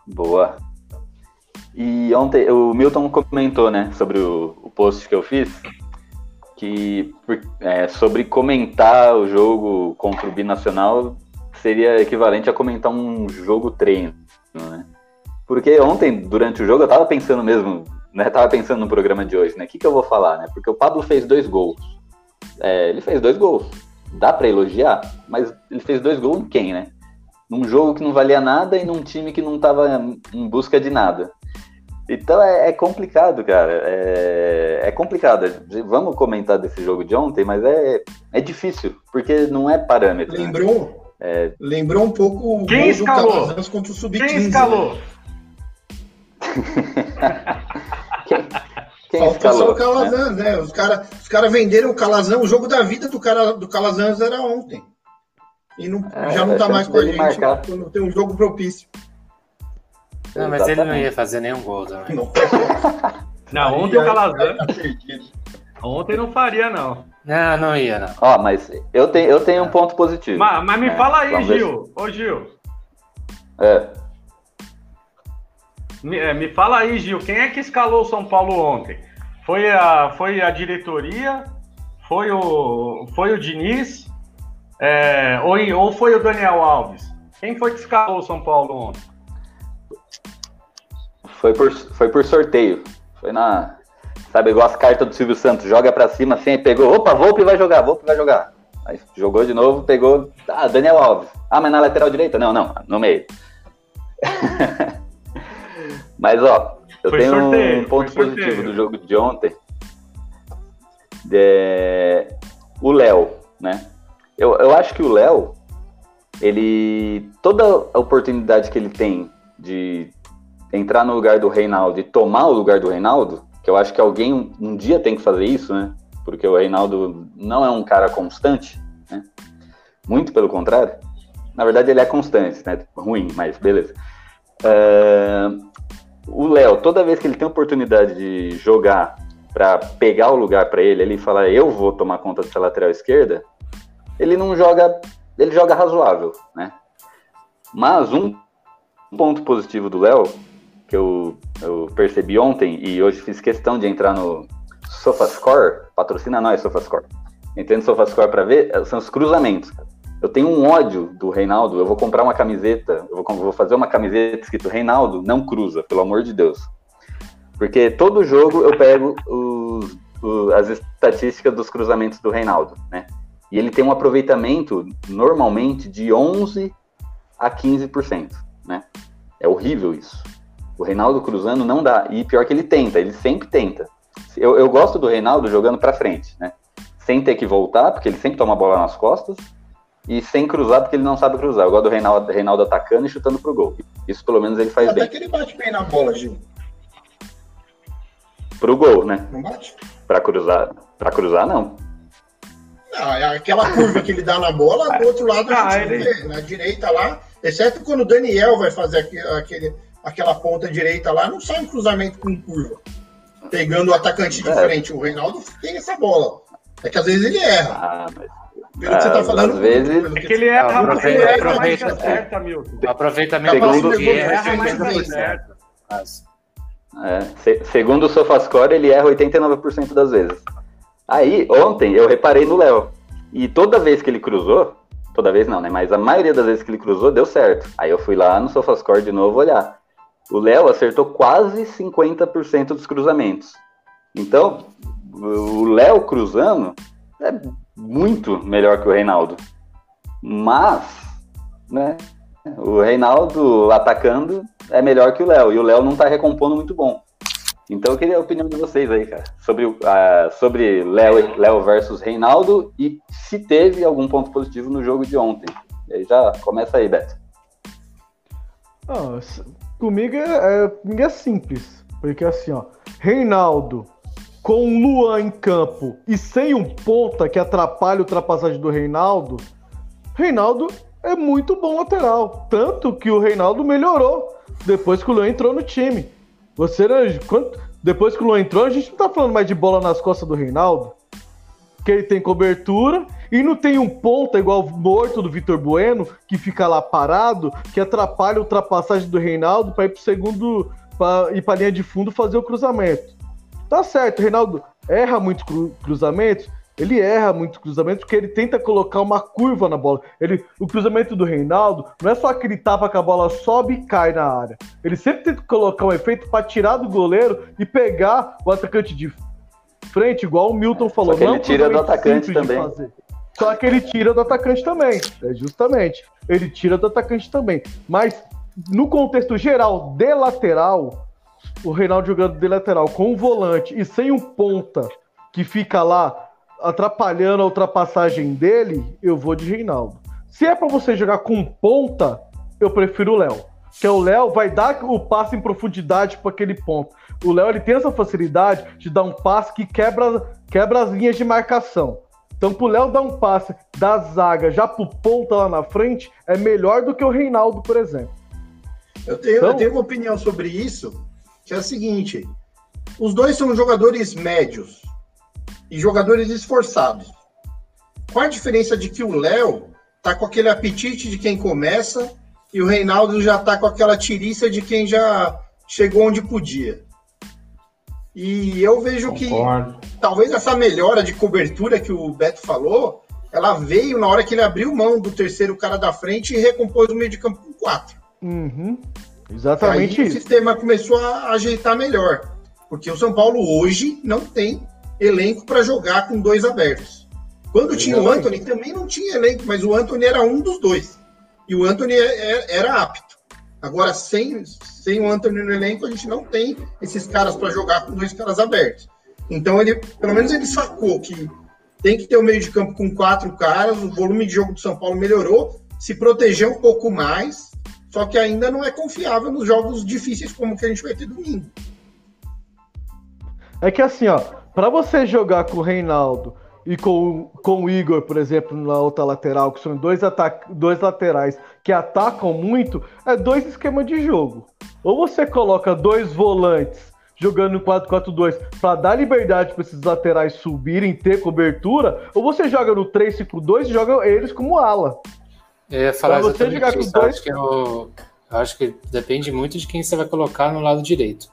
Boa. E ontem o Milton comentou, né, sobre o, o post que eu fiz, que é, sobre comentar o jogo contra o Binacional seria equivalente a comentar um jogo treino, né? Porque ontem, durante o jogo, eu tava pensando mesmo, né? Tava pensando no programa de hoje, né? O que, que eu vou falar, né? Porque o Pablo fez dois gols. É, ele fez dois gols. Dá para elogiar, mas ele fez dois gols em quem, né? Num jogo que não valia nada e num time que não tava em busca de nada. Então é, é complicado, cara. É, é, complicado. Vamos comentar desse jogo de ontem, mas é, é difícil, porque não é parâmetro. Né? Lembrou? Né? É... Lembrou um pouco o Quem escalou? contra o Sub-15. Quem escalou? Né? quem, quem Falta só o Calazans, né? né? Os caras os cara venderam o Calazans, o jogo da vida do, cara, do Calazans era ontem. E não, é, já não tá mais com a gente marcar. quando tem um jogo propício. Não, mas ele não ia fazer nenhum gol também. Não, não ontem o Calazans. Ontem não faria, não. Não, não ia, não. Ó, mas eu tenho, eu tenho um ponto positivo. Mas, mas me é, fala aí, Gil. Ô, Gil. É. Me, é, me fala aí, Gil, quem é que escalou o São Paulo ontem? Foi a, foi a diretoria? Foi o, foi o Diniz? É, ou, ou foi o Daniel Alves? Quem foi que escalou o São Paulo ontem? Foi por, foi por sorteio. Foi na. Sabe, igual as cartas do Silvio Santos, joga pra cima assim, aí pegou, opa, Volpe vai jogar, Volpe vai jogar. Aí jogou de novo, pegou, ah, Daniel Alves. Ah, mas na lateral direita? Não, não, no meio. Mas, ó, eu foi tenho sorteio, um ponto positivo do jogo de ontem. O Léo, né? Eu, eu acho que o Léo, ele. Toda a oportunidade que ele tem de entrar no lugar do Reinaldo e tomar o lugar do Reinaldo, que eu acho que alguém um, um dia tem que fazer isso, né? Porque o Reinaldo não é um cara constante, né? Muito pelo contrário. Na verdade, ele é constante, né? Ruim, mas beleza. Uh, o Léo, toda vez que ele tem oportunidade de jogar para pegar o lugar para ele, ele fala eu vou tomar conta dessa lateral esquerda, ele não joga, ele joga razoável, né? Mas um ponto positivo do Léo que eu, eu percebi ontem e hoje fiz questão de entrar no SofaScore, patrocina nós, SofaScore. Entrei no SofaScore para ver, eh, são os cruzamentos. Eu tenho um ódio do Reinaldo, eu vou comprar uma camiseta, eu vou, vou fazer uma camiseta escrito Reinaldo, não cruza, pelo amor de Deus. Porque todo jogo eu pego os, os, as estatísticas dos cruzamentos do Reinaldo, né? E ele tem um aproveitamento, normalmente, de 11 a 15%, né? É horrível isso. O Reinaldo cruzando não dá. E pior que ele tenta, ele sempre tenta. Eu, eu gosto do Reinaldo jogando para frente, né? Sem ter que voltar, porque ele sempre toma a bola nas costas. E sem cruzar, porque ele não sabe cruzar. Eu gosto do Reinaldo, Reinaldo atacando e chutando pro gol. Isso pelo menos ele faz Até bem. que ele bate bem na bola, Gil. Pro gol, né? Não bate? Pra cruzar. Pra cruzar, não. Não, é aquela curva que ele dá na bola, do outro lado a Ah, ele- vê. Na direita lá, exceto quando o Daniel vai fazer aquele, aquele- aquela ponta direita lá, não sai um cruzamento com curva. Pegando o atacante de É. frente. O Reinaldo tem essa bola. É que às vezes ele erra. Ah, mas. Pelo que você tá Ah, falando. às vezes- É que ele erra, Aproveita, mas ele erra mais que aproveita. acerta, Milton. O aproveitamento Segundo- que erra é mais que 50%. acerta. É, se- segundo o SofaScore, ele erra 89% das vezes. Aí, ontem, eu reparei no Léo. E toda vez que ele cruzou, toda vez não, né? Mas a maioria das vezes que ele cruzou, deu certo. Aí eu fui lá no SofaScore de novo olhar. O Léo acertou quase 50% dos cruzamentos. Então, o Léo cruzando é muito melhor que o Reinaldo. Mas, né? O Reinaldo atacando é melhor que o Léo. E o Léo não tá recompondo muito bom. Então eu queria a opinião de vocês aí, cara. Sobre, ah, sobre Léo, Léo versus Reinaldo e se teve algum ponto positivo no jogo de ontem. E aí já começa aí, Beto. S- comigo é, é- comigo é simples. Porque assim, ó, Reinaldo com o Luan em campo e sem um ponta que atrapalha a ultrapassagem do Reinaldo, Reinaldo é muito bom lateral. Tanto que o Reinaldo melhorou depois que o Luan entrou no time. Você, quando- depois que o Luan entrou, a gente não tá falando mais de bola nas costas do Reinaldo. Que ele tem cobertura e não tem um ponta igual o morto do Vitor Bueno, que fica lá parado, que atrapalha a ultrapassagem do Reinaldo para ir pro segundo, para ir pra linha de fundo fazer o cruzamento. Tá certo, o Reinaldo erra muitos cru- cruzamentos, ele erra muitos cruzamentos porque ele tenta colocar uma curva na bola. Ele, o cruzamento do Reinaldo não é só aquele tapa que a bola sobe e cai na área. Ele sempre tenta colocar um efeito para tirar do goleiro e pegar o atacante de frente, igual o Milton falou. Só que não ele tira do cruzamento atacante também. Só que ele tira do atacante também. É justamente. Ele tira do atacante também. Mas no contexto geral de lateral, o Reinaldo jogando de lateral com um volante e sem um ponta que fica lá atrapalhando a ultrapassagem dele, eu vou de Reinaldo. Se é pra você jogar com ponta, eu prefiro o Léo. Que é o Léo vai dar o passe em profundidade para aquele ponto. O Léo ele tem essa facilidade de dar um passe que quebra, quebra as linhas de marcação. Então, pro Léo dar um passe da zaga já pro ponta lá na frente é melhor do que o Reinaldo, por exemplo. Eu tenho, Então- eu tenho uma opinião sobre isso, que é a seguinte: os dois são jogadores médios e jogadores esforçados. Qual a diferença de que o Léo tá com aquele apetite de quem começa e o Reinaldo já tá com aquela tiriça de quem já chegou onde podia? E eu vejo que Concordo. talvez essa melhora de cobertura que o Beto falou, ela veio na hora que ele abriu mão do terceiro cara da frente e recompôs o meio de campo com quatro. Uhum. Exatamente Aí o sistema começou a ajeitar melhor. Porque o São Paulo hoje não tem elenco para jogar com dois abertos. Quando tinha o. Anthony, também não tinha elenco, mas o Anthony era um dos dois. E o Anthony é- é- era apto. Agora, sem, sem o Anthony no elenco, a gente não tem esses caras para jogar com dois caras abertos. Então, ele, pelo menos ele sacou que tem que ter o meio de campo com quatro caras, o volume de jogo do São Paulo melhorou, se proteger um pouco mais, só que ainda não é confiável nos jogos difíceis como que a gente vai ter domingo. É que assim, ó, pra você jogar com o Reinaldo e com, com o Igor, por exemplo, na outra lateral, que são dois, dois laterais que atacam muito, é dois esquemas de jogo. Ou você coloca dois volantes jogando no 4-4-2 pra dar liberdade para esses laterais subirem, ter cobertura, ou você joga no 3-5-2 e joga eles como ala. Eu ia falar Pra você jogar com isso. dois- Acho que o, Eu acho que depende muito de quem você vai colocar no lado direito.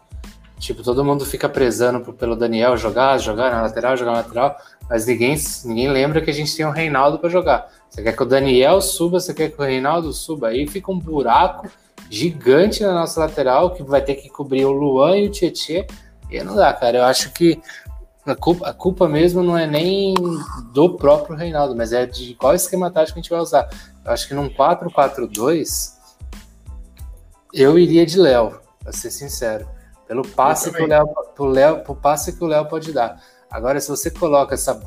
Tipo, todo mundo fica prezando pelo Daniel jogar, jogar na lateral, jogar na lateral, mas ninguém, ninguém lembra que a gente tem o Reinaldo para jogar. Você quer que o Daniel suba, você quer que o Reinaldo suba. Aí fica um buraco gigante na nossa lateral que vai ter que cobrir o Luan e o Tietê. E não dá, cara. Eu acho que a culpa, a culpa mesmo não é nem do próprio Reinaldo, mas é de qual esquema tático a gente vai usar. Eu acho que num 4-4-2 eu iria de Léo, pra ser sincero. Pelo passe que o Léo, pro Léo, pro passe que o Léo pode dar. Agora, se você coloca essa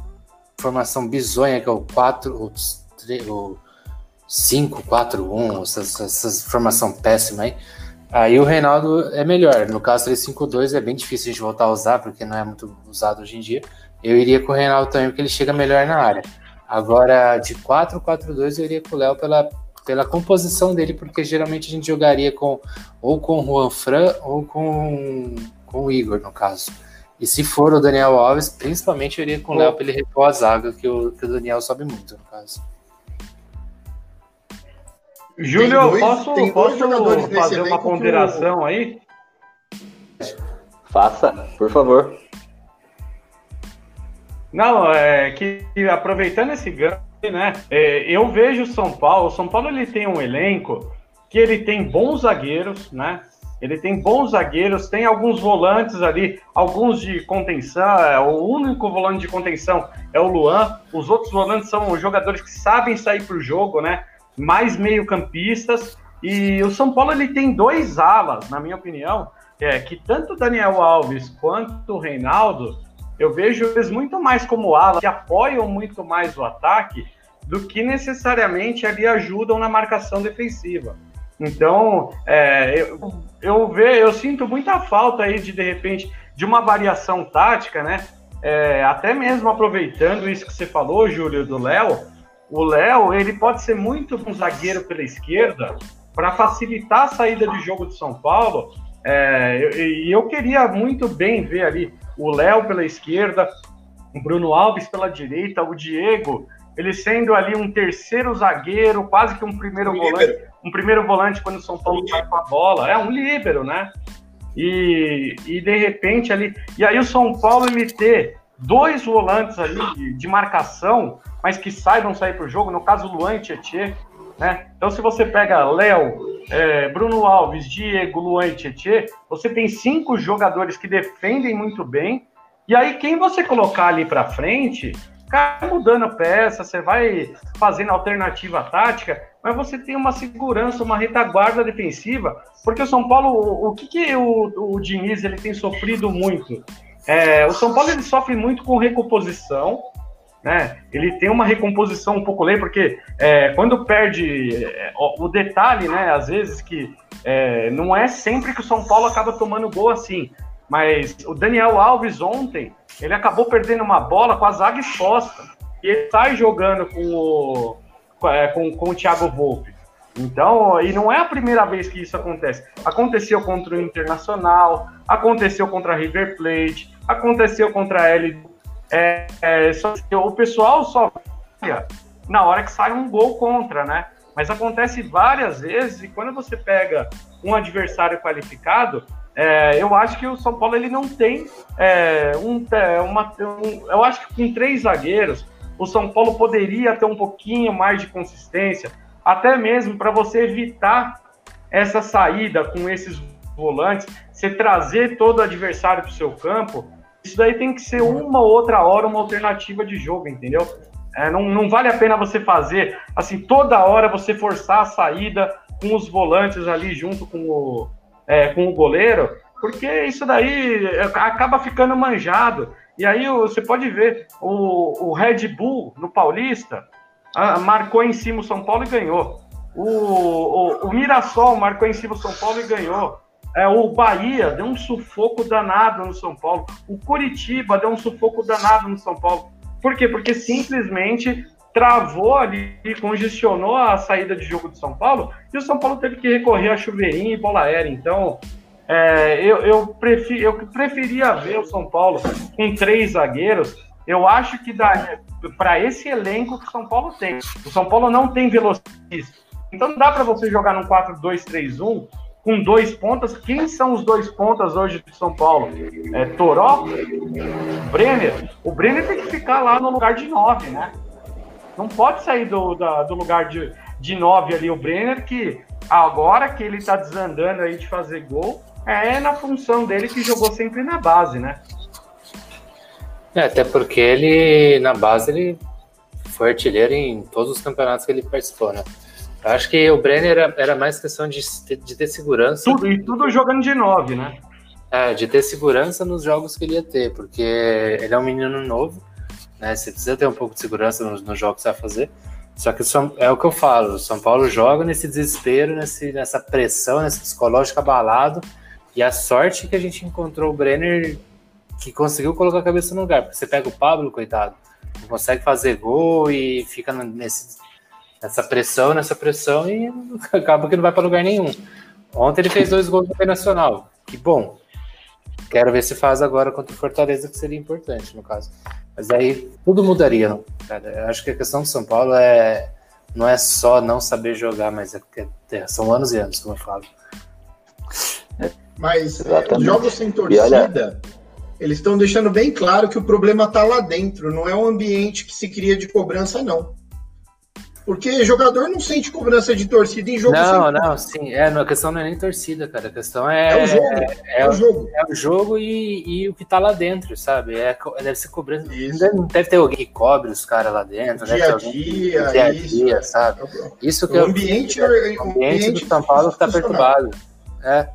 formação bizonha, que é o 4, o, o 5, 4, 1, essa, essa formação péssima aí, aí o Reinaldo é melhor. No caso 3-5-2 é bem difícil a gente voltar a usar, porque não é muito usado hoje em dia. Eu iria com o Reinaldo também, porque ele chega melhor na área. Agora, de 4-4-2, eu iria com o Léo pela, pela composição dele, porque geralmente a gente jogaria com ou com o Juan Fran ou com, com o Igor, no caso. E se for o Daniel Alves, principalmente eu iria com o Léo para ele repor a zaga, que o, que o Daniel sobe muito, no caso. Júlio, dois, posso, posso fazer uma ponderação aí? Faça, por favor. Não, é que aproveitando esse ganho, né? É, eu vejo o São Paulo. O São Paulo ele tem um elenco que ele tem bons zagueiros, né? Ele tem bons zagueiros, tem alguns volantes ali, alguns de contenção. É, o único volante de contenção é o Luan. Os outros volantes são jogadores que sabem sair para o jogo, né? Mais meio-campistas. E o São Paulo ele tem dois alas, na minha opinião, é que tanto o Daniel Alves quanto o Reinaldo, eu vejo eles muito mais como alas, que apoiam muito mais o ataque do que necessariamente ali ajudam na marcação defensiva. Então, é, eu, eu, ve, eu sinto muita falta aí de, de repente, de uma variação tática, né? É, até mesmo aproveitando isso que você falou, Júlio, do Léo, o Léo, ele pode ser muito um zagueiro pela esquerda para facilitar a saída de jogo de São Paulo. É, e eu, eu queria muito bem ver ali o Léo pela esquerda, o Bruno Alves pela direita, o Diego ele sendo ali um terceiro zagueiro, quase que um primeiro um volante, líbero. Um primeiro volante quando o São Paulo sai com a bola, é um líbero, né? E, e de repente ali, e aí o São Paulo ele ter dois volantes ali de, de marcação, mas que saibam sair para o jogo, no caso Luan e Tietê, né? Então se você pega Léo, é, Bruno Alves, Diego, Luan e Tietê, você tem cinco jogadores que defendem muito bem, e aí quem você colocar ali para frente Cara, mudando a peça, você vai fazendo alternativa tática, mas você tem uma segurança, uma retaguarda defensiva, porque o São Paulo, o, que, que o, o Diniz ele tem sofrido muito? É, o São Paulo ele sofre muito com recomposição, né? Ele tem uma recomposição um pouco lenta, porque é, quando perde é, o detalhe, né? Às vezes que é, não é sempre que o São Paulo acaba tomando gol assim. Mas o Daniel Alves ontem, ele acabou perdendo uma bola com a zaga exposta. E ele sai jogando com o, é, com, com o Thiago Volpe. Então, e não é a primeira vez que isso acontece. Aconteceu contra o Internacional, aconteceu contra a River Plate, aconteceu contra a L. É, é, só, o pessoal só na hora que sai um gol contra, né? Mas acontece várias vezes e quando você pega um adversário qualificado, é, eu acho que o São Paulo ele não tem é, um, é, uma, um, eu acho que com três zagueiros o São Paulo poderia ter um pouquinho mais de consistência, até mesmo para você evitar essa saída com esses volantes, você trazer todo o adversário para o seu campo. Isso daí tem que ser uma ou outra hora uma alternativa de jogo, entendeu? É, não, não vale a pena você fazer assim toda hora você forçar a saída com os volantes ali junto com o é, com o goleiro, porque isso daí acaba ficando manjado. E aí você pode ver, o, o Red Bull no Paulista marcou em cima o São Paulo e ganhou. O, o, o Mirassol marcou em cima o São Paulo e ganhou. É, o Bahia deu um sufoco danado no São Paulo. O Curitiba deu um sufoco danado no São Paulo. Por quê? Porque simplesmente travou ali, congestionou a saída de jogo de São Paulo, e o São Paulo teve que recorrer a chuveirinho e bola aérea. Então, é, eu, eu, preferi, eu preferia ver o São Paulo com três zagueiros. Eu acho que para esse elenco que o São Paulo tem. O São Paulo não tem velocista. Então não dá para você jogar num 4-2-3-1 com dois pontas. Quem são os dois pontas hoje de São Paulo? É Toró? Brenner? O Brenner tem que ficar lá no lugar de 9, né? Não pode sair do, da, do lugar de, de 9 ali o Brenner, que agora que ele tá desandando aí de fazer gol, é na função dele que jogou sempre na base, né? É, até porque ele, na base, ele foi artilheiro em todos os campeonatos que ele participou, né? Eu acho que o Brenner era, era mais questão de, de ter segurança. Tudo, e tudo jogando de 9, né? É, de ter segurança nos jogos que ele ia ter, porque ele é um menino novo, né? Você precisa ter um pouco de segurança nos, nos jogos vai fazer. Só que São, é o que eu falo, o São Paulo joga nesse desespero, nesse, nessa pressão, nesse psicológico abalado. E a sorte que a gente encontrou o Brenner que conseguiu colocar a cabeça no lugar. Porque você pega o Pablo, coitado, não consegue fazer gol e fica nesse, nessa pressão, nessa pressão e acaba que não vai para lugar nenhum. Ontem ele fez dois gols no Internacional. Que bom. Quero ver se faz agora contra o Fortaleza, que seria importante, no caso. Mas aí tudo mudaria, cara. Eu acho que a questão do São Paulo é não é só não saber jogar, mas é, é, são anos e anos, como eu falo. Mas Exatamente. jogos sem torcida, olha... eles estão deixando bem claro que o problema está lá dentro, não é o ambiente que se cria de cobrança, não. Porque jogador não sente cobrança de torcida em jogo Não, não, sim. É, a questão não é nem torcida, cara. A questão é. É o jogo. É, é, é o jogo. É o jogo e, e, o que tá lá dentro, sabe? É, deve ser cobrança. Isso. Não deve ter alguém que cobre os caras lá dentro. Dia a dia, dia, isso, dia, sabe? Isso que o ambiente, o ambiente, o ambiente do São Paulo está perturbado. É.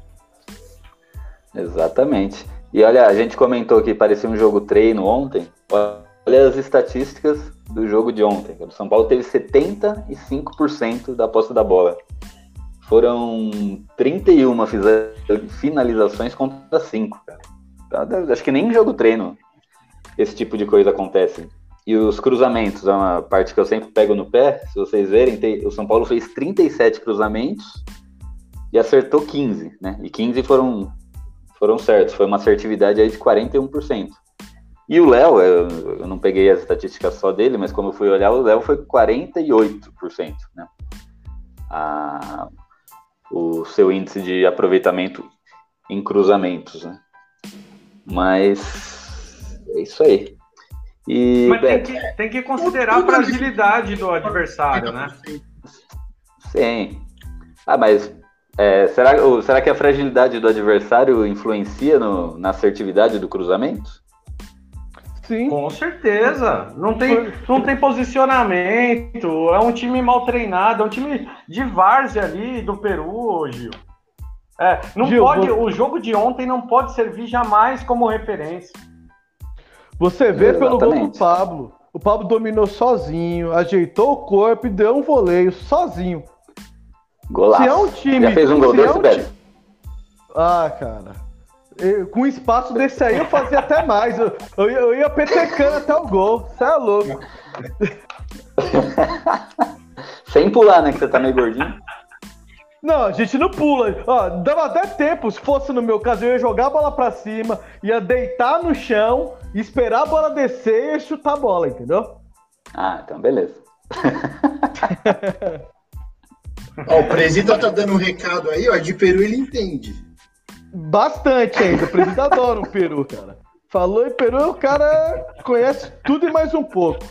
Exatamente. E olha, a gente comentou que parecia um jogo treino ontem. Olha as estatísticas do jogo de ontem. O São Paulo teve 75% da posse da bola. Foram 31 finalizações contra 5. Tá, acho que nem em jogo treino esse tipo de coisa acontece. E os cruzamentos, é uma parte que eu sempre pego no pé. Se vocês verem, o São Paulo fez 37 cruzamentos e acertou 15, né? E 15 foram, foram certos. Foi uma assertividade aí de 41%. E o Léo, eu, eu, não peguei as estatísticas só dele, mas como eu fui olhar, o Léo foi 48%, né? A, o seu índice de aproveitamento em cruzamentos, né? Mas é isso aí. E, mas tem que, tem que considerar a fragilidade do adversário, né? Sim. Ah, mas é, será, será que a fragilidade do adversário influencia no, na assertividade do cruzamento? Sim. Com certeza. Não tem, não tem posicionamento. É um time mal treinado. É um time de várzea ali do Peru, Gil. É, não Gil, pode, vou... O jogo de ontem não pode servir jamais como referência. Você vê Exatamente. pelo gol do Pablo. O Pablo dominou sozinho, ajeitou o corpo e deu um voleio sozinho. Golaço. Se é um time. Já fez um gol desse, é um Ah, cara com espaço desse aí eu fazia até mais. Eu, eu, ia, eu ia petecando até o gol. Você é louco. Sem pular, né? Que você tá meio gordinho. Não, a gente não pula. Ó, dava até tempo, se fosse no meu caso, eu ia jogar a bola pra cima, ia deitar no chão, esperar a bola descer e chutar a bola, entendeu? Ah, então beleza. ó, o Presida tá dando um recado aí, ó, de Peru ele entende. Bastante ainda. O presidente adora um peru, cara. Falou em peru, o cara conhece tudo e mais um pouco.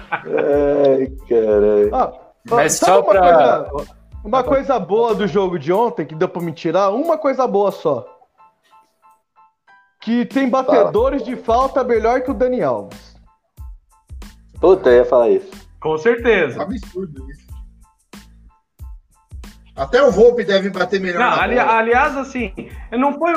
Ai, caralho. Ah, Mas só uma pra... Coisa, uma coisa boa do jogo de ontem, que deu pra me tirar, uma coisa boa só. Que tem batedores Fala. de falta melhor que o Dani Alves. Puta, eu ia falar isso. Com certeza. É absurdo isso. Até o Volpe deve bater melhor. Não, ali, aliás, assim, não foi.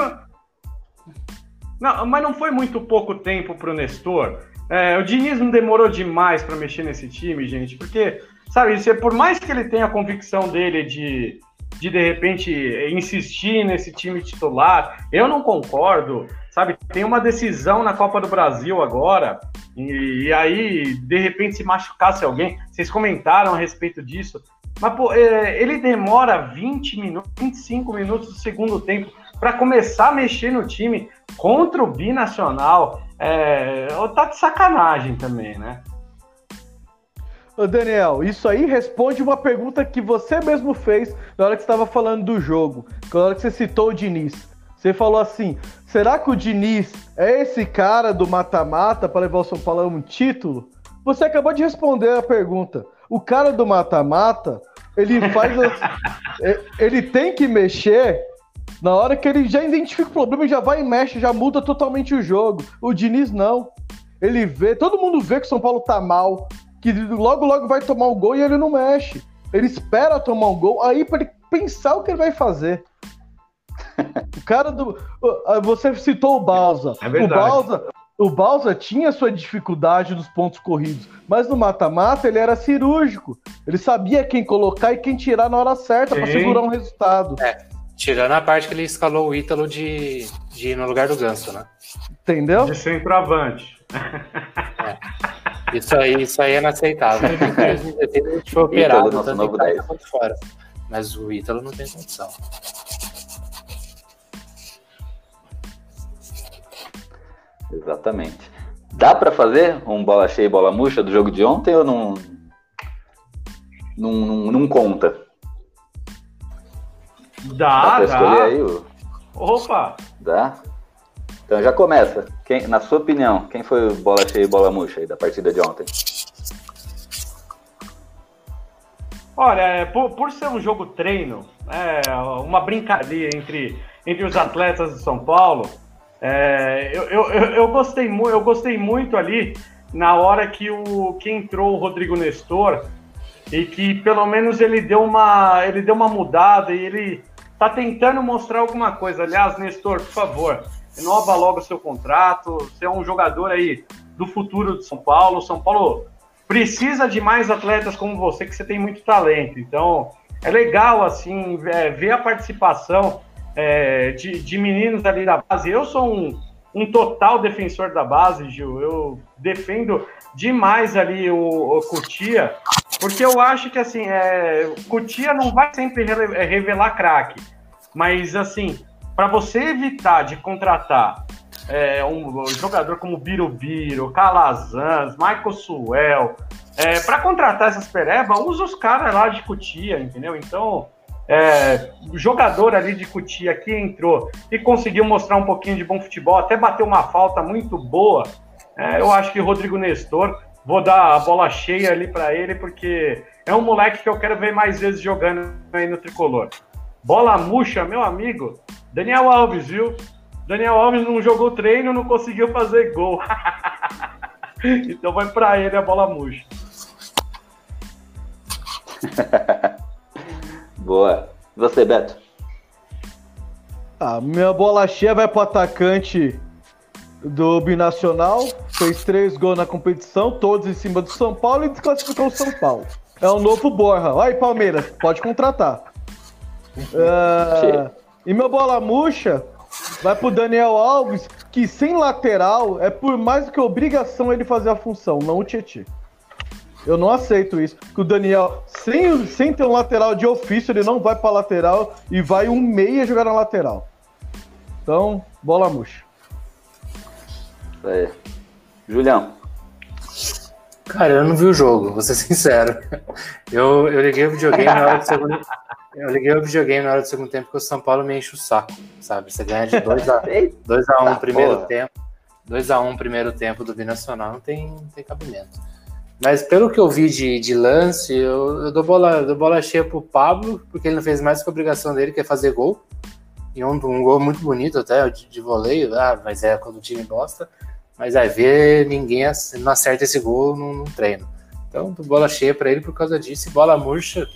Não, mas não foi muito pouco tempo para o Nestor. É, o Diniz não demorou demais para mexer nesse time, gente, porque, sabe, se, por mais que ele tenha a convicção dele de, de, de repente, insistir nesse time titular, eu não concordo, sabe? Tem uma decisão na Copa do Brasil agora, e, e aí, de repente, se machucasse alguém, vocês comentaram a respeito disso. Mas, pô, é, ele demora 20 minutos, 25 minutos do segundo tempo para começar a mexer no time contra o binacional. É, tá de sacanagem também, né? Ô Daniel, isso aí responde uma pergunta que você mesmo fez na hora que estava falando do jogo, na hora que você citou o Diniz. Você falou assim: será que o Diniz é esse cara do mata-mata para levar o São Paulo a um título? Você acabou de responder a pergunta. O cara do mata-mata, ele faz. As... ele tem que mexer na hora que ele já identifica o problema, já vai e mexe, já muda totalmente o jogo. O Diniz não. Ele vê, todo mundo vê que o São Paulo tá mal, que logo logo vai tomar o um gol e ele não mexe. Ele espera tomar um gol aí para ele pensar o que ele vai fazer. O cara do. Você citou o Balsa. É o Balsa. O Balsa tinha sua dificuldade nos pontos corridos, mas no mata-mata ele era cirúrgico. Ele sabia quem colocar e quem tirar na hora certa para segurar um resultado. É, tirando a parte que ele escalou o Ítalo de, de ir no lugar do Ganso, né? Entendeu? De centroavante. É. Isso aí, isso aí é inaceitável. a gente foi operado tanto em casa quanto fora. Mas o Ítalo não tem condição. Exatamente. Dá para fazer um bola cheia e bola murcha do jogo de ontem ou não, não, não, não conta? Dá, dá. escolher aí o... Opa! Dá? Então já começa. Quem, na sua opinião, quem foi o bola cheia e bola murcha aí da partida de ontem? Olha, é, por, por ser um jogo treino, é, uma brincadeira entre, entre os atletas de São Paulo, é, eu, eu, eu, gostei eu gostei muito ali na hora que, o, que entrou o Rodrigo Nestor e que pelo menos ele deu uma, ele deu uma mudada e ele tá tentando mostrar alguma coisa. Aliás, Nestor, por favor, renova logo o seu contrato. Você é um jogador aí do futuro de São Paulo. São Paulo precisa de mais atletas como você, que você tem muito talento. Então, é legal assim é, ver a participação é, de, de, meninos ali da base. Eu sou um, um total defensor da base, Gil. Eu defendo demais ali o, o Cutia, porque eu acho que assim, é, Cutia não vai sempre é, revelar craque, mas assim, para você evitar de contratar é, um, um, jogador como Birubiru, Calazans, Michael Suel, é, para contratar essas pereba, usa os caras lá de Cutia, entendeu? Então, é, jogador ali de Cutia que entrou e conseguiu mostrar um pouquinho de bom futebol, até bateu uma falta muito boa. É, eu acho que Rodrigo Nestor, vou dar a bola cheia ali para ele, porque é um moleque que eu quero ver mais vezes jogando aí no tricolor. Bola murcha, meu amigo. Daniel Alves, viu? Daniel Alves não jogou treino, não conseguiu fazer gol. então vai para ele a bola murcha. Boa. E você, Beto? A ah, minha bola cheia vai pro atacante do Binacional. Fez três gols na competição, todos em cima do São Paulo e desclassificou o São Paulo. É o novo Borra. Aí, Palmeiras, pode contratar. Uh, e meu bola murcha vai pro Daniel Alves, que sem lateral é por mais do que obrigação ele fazer a função, não o Tietchan. Eu não aceito isso. Que o Daniel, sem, sem ter um lateral de ofício, ele não vai pra lateral e vai um meia jogar na lateral. Então, bola murcha. É. Julião. Cara, eu não vi o jogo, vou ser sincero. Eu, eu liguei o videogame na hora do segundo. Eu liguei o videogame na hora do segundo tempo porque o São Paulo me enche o saco, sabe? Você ganha de 2x1 um primeiro porra. tempo. 2x1 um primeiro tempo do Binacional não tem, não tem cabimento. Mas pelo que eu vi de, de lance, eu, eu dou, bola, dou bola cheia pro Pablo, porque ele não fez mais que a obrigação dele, que é fazer gol. E um, um gol muito bonito até, de, de voleio, ah, mas é quando o time gosta. Mas aí ver ninguém não acerta esse gol no treino. Então, dou bola cheia para ele por causa disso. E bola murcha.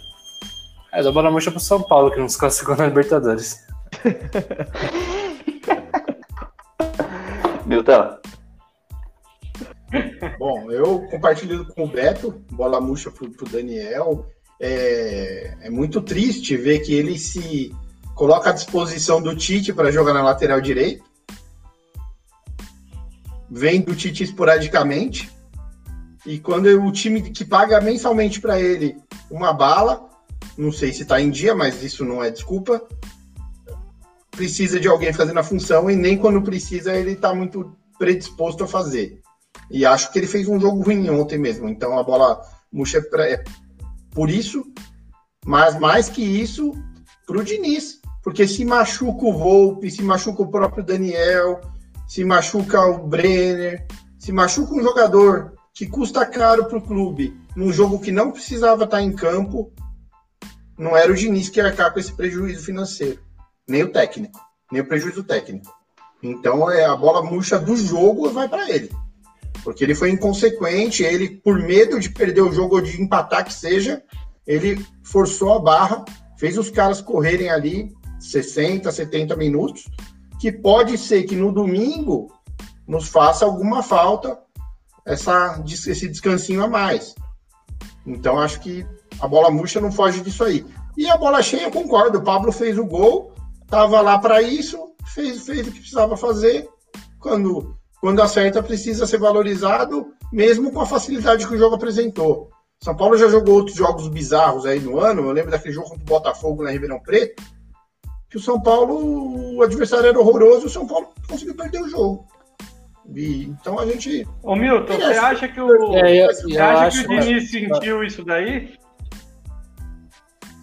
É, dou bola murcha pro São Paulo, que não se classificou na Libertadores. Milton. Bom, eu compartilho com o Beto, bola murcha pro, pro Daniel. É, é muito triste ver que ele se coloca à disposição do Tite para jogar na lateral direito. Vem do Tite esporadicamente. E quando o time que paga mensalmente para ele uma bala, não sei se está em dia, mas isso não é desculpa, precisa de alguém fazendo a função e nem quando precisa ele está muito predisposto a fazer. E acho que ele fez um jogo ruim ontem mesmo. Então a bola Murcha é, por isso, mas mais que isso, para o Diniz. Porque se machuca o Volpe, se machuca o próprio Daniel, se machuca o Brenner, se machuca um jogador que custa caro para o clube, num jogo que não precisava estar em campo, não era o Diniz que ia arcar com esse prejuízo financeiro, nem o técnico, nem o prejuízo técnico. Então é a bola murcha do jogo vai para ele. Porque ele foi inconsequente, ele, por medo de perder o jogo ou de empatar que seja, ele forçou a barra, fez os caras correrem ali 60, 70 minutos, que pode ser que no domingo nos faça alguma falta essa, esse descansinho a mais. Então acho que a bola murcha não foge disso aí. E a bola cheia, concordo. O Pablo fez o gol, estava lá para isso, fez, fez o que precisava fazer. Quando, quando acerta, precisa ser valorizado, mesmo com a facilidade que o jogo apresentou. São Paulo já jogou outros jogos bizarros aí no ano. Eu lembro daquele jogo contra o Botafogo na Ribeirão Preto, que o São Paulo, o adversário era horroroso, e o São Paulo conseguiu perder o jogo. E, então a gente. Ô Milton, você acha que o. É, eu, você eu acha que o Diniz sentiu isso daí?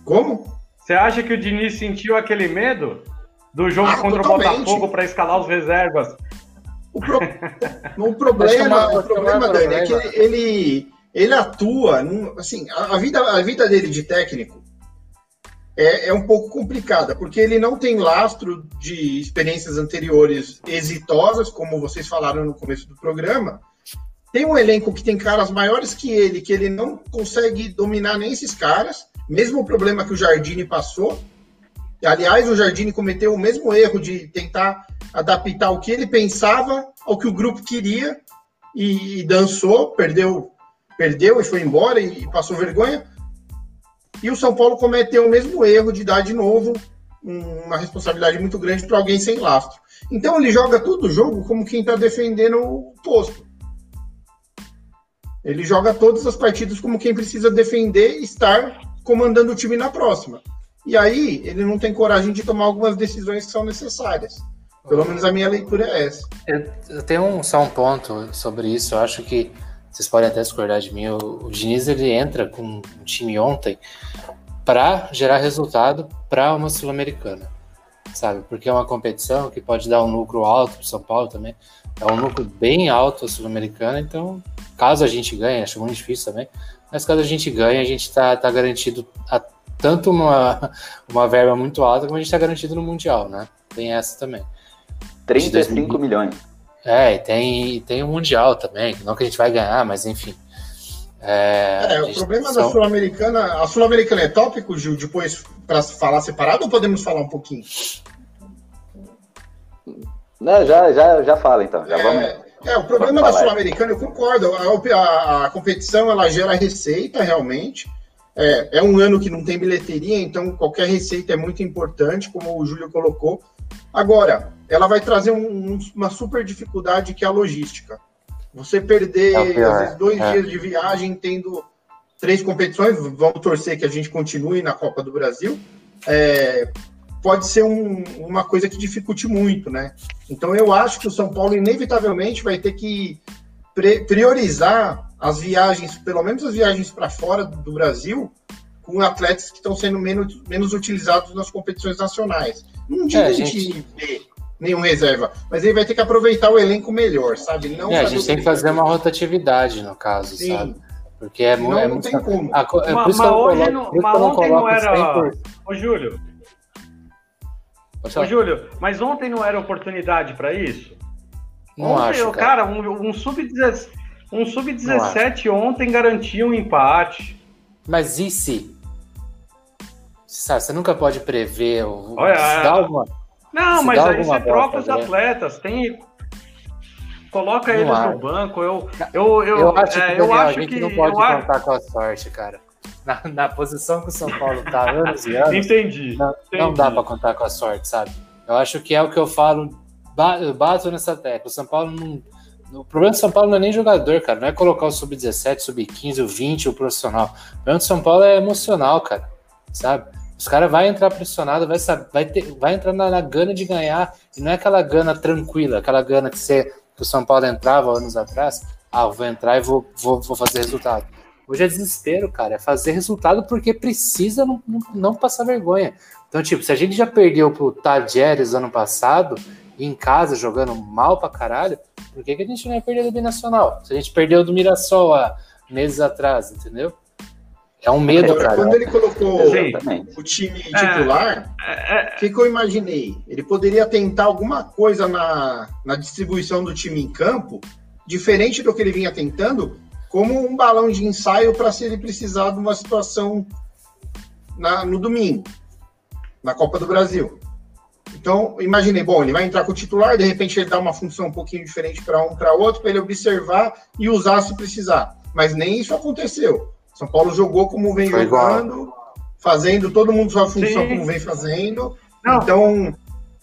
Como? Você acha que o Diniz sentiu aquele medo do jogo ah, contra totalmente. o Botafogo para escalar os reservas? O, pro... o problema, o problema, Dani, é que ele, ele, atua. Num, assim, a, a, vida, a vida dele de técnico é, é um pouco complicada, porque ele não tem lastro de experiências anteriores exitosas, como vocês falaram no começo do programa. Tem um elenco que tem caras maiores que ele, que ele não consegue dominar nem esses caras, mesmo o problema que o Jardine passou. Aliás, o Jardine cometeu o mesmo erro de tentar adaptar o que ele pensava ao que o grupo queria e, e dançou, perdeu, perdeu e foi embora e, e passou vergonha. E o São Paulo cometeu o mesmo erro de dar de novo uma responsabilidade muito grande para alguém sem lastro. Então ele joga todo o jogo como quem está defendendo o posto. Ele joga todas as partidas como quem precisa defender e estar comandando o time na próxima. E aí ele não tem coragem de tomar algumas decisões que são necessárias. Pelo menos a minha leitura é essa. Eu, eu tenho um, só um ponto sobre isso. Eu acho que vocês podem até discordar de mim, o, o Diniz ele entra com um time ontem para gerar resultado para uma Sul-Americana, sabe? Porque é uma competição que pode dar um lucro alto para São Paulo também. É um lucro bem alto a Sul-Americana, então caso a gente ganhe, acho muito difícil também, mas caso a gente ganhe, a gente está tá garantido a, tanto uma, uma verba muito alta como a gente está garantido no Mundial, né? Tem essa também. 35 milhões. É, e tem, tem o Mundial também, não que a gente vai ganhar, mas enfim. É, é o problema são... da Sul-Americana. A Sul-Americana é tópico, Gil, depois para falar separado ou podemos falar um pouquinho? Não, já, já, já fala então. Já é, vamos, é, o problema da Sul-Americana, eu concordo. A, a, a, competição ela gera receita realmente. É, é um ano que não tem bilheteria, então qualquer receita é muito importante, como o Júlio colocou. Agora, ela vai trazer um, uma super dificuldade que é a logística. Você perder, é às vezes, dois é. dias de viagem tendo três competições, vamos torcer que a gente continue na Copa do Brasil, é, pode ser um, uma coisa que dificulte muito, né? Então eu acho que o São Paulo inevitavelmente vai ter que priorizar as viagens, pelo menos as viagens para fora do Brasil, com atletas que estão sendo menos, menos utilizados nas competições nacionais. Não digo é, gente... de nenhum reserva, mas ele vai ter que aproveitar o elenco melhor, sabe? Não é, a gente tem que fazer uma rotatividade no caso, Sim. sabe? Porque é, não, é não muito. Tem como. Ah, é mas, mas hoje não, mas ontem não era. Ô, Júlio. Ô, Júlio, mas ontem não era oportunidade para isso? Não ontem, acho, cara. cara um, um sub-17 um sub ontem garantia um empate. Mas e se? Sabe, você nunca pode prever. Olha, se dá alguma não, mas aí você troca os atletas, tem. Coloca eles no banco. Eu, eu, eu, eu acho é, que, eu acho a gente que, não pode contar acho... com a sorte, cara. Na, na, posição que o São Paulo tá anos e anos. Entendi. Não, entendi. não dá para contar com a sorte, sabe? Eu acho que é o que eu falo, eu bato nessa tecla. O São Paulo não. O problema do São Paulo não é nem jogador, cara. Não é colocar o sub-17, sub-15, o 20, o profissional. O problema do São Paulo é emocional, cara. Sabe? Os caras vão entrar pressionado, vai, vai, vai entrar na, na, gana de ganhar, e não é aquela gana tranquila, aquela gana que, você, que o São Paulo entrava anos atrás, ah, vou entrar e vou, vou, vou fazer resultado. Hoje é desespero, cara. É fazer resultado porque precisa não, não, não passar vergonha. Então, tipo, se a gente já perdeu pro Tadjeres ano passado, em casa, jogando mal pra caralho, por que, que a gente não ia perder do Binacional? Se a gente perdeu do Mirassol há meses atrás, entendeu? É um medo, Agora, cara. quando ele colocou Exatamente. o time titular, o que, que eu imaginei? Ele poderia tentar alguma coisa na, na distribuição do time em campo, diferente do que ele vinha tentando, como um balão de ensaio para se ele precisar de uma situação na, no domingo, na Copa do Brasil. Então, imaginei, bom, ele vai entrar com o titular, de repente ele dá uma função um pouquinho diferente para um para outro, para ele observar e usar se precisar. Mas nem isso aconteceu. São Paulo jogou como vem Foi igual. jogando, fazendo todo mundo sua função Sim. como vem fazendo. Não. Então,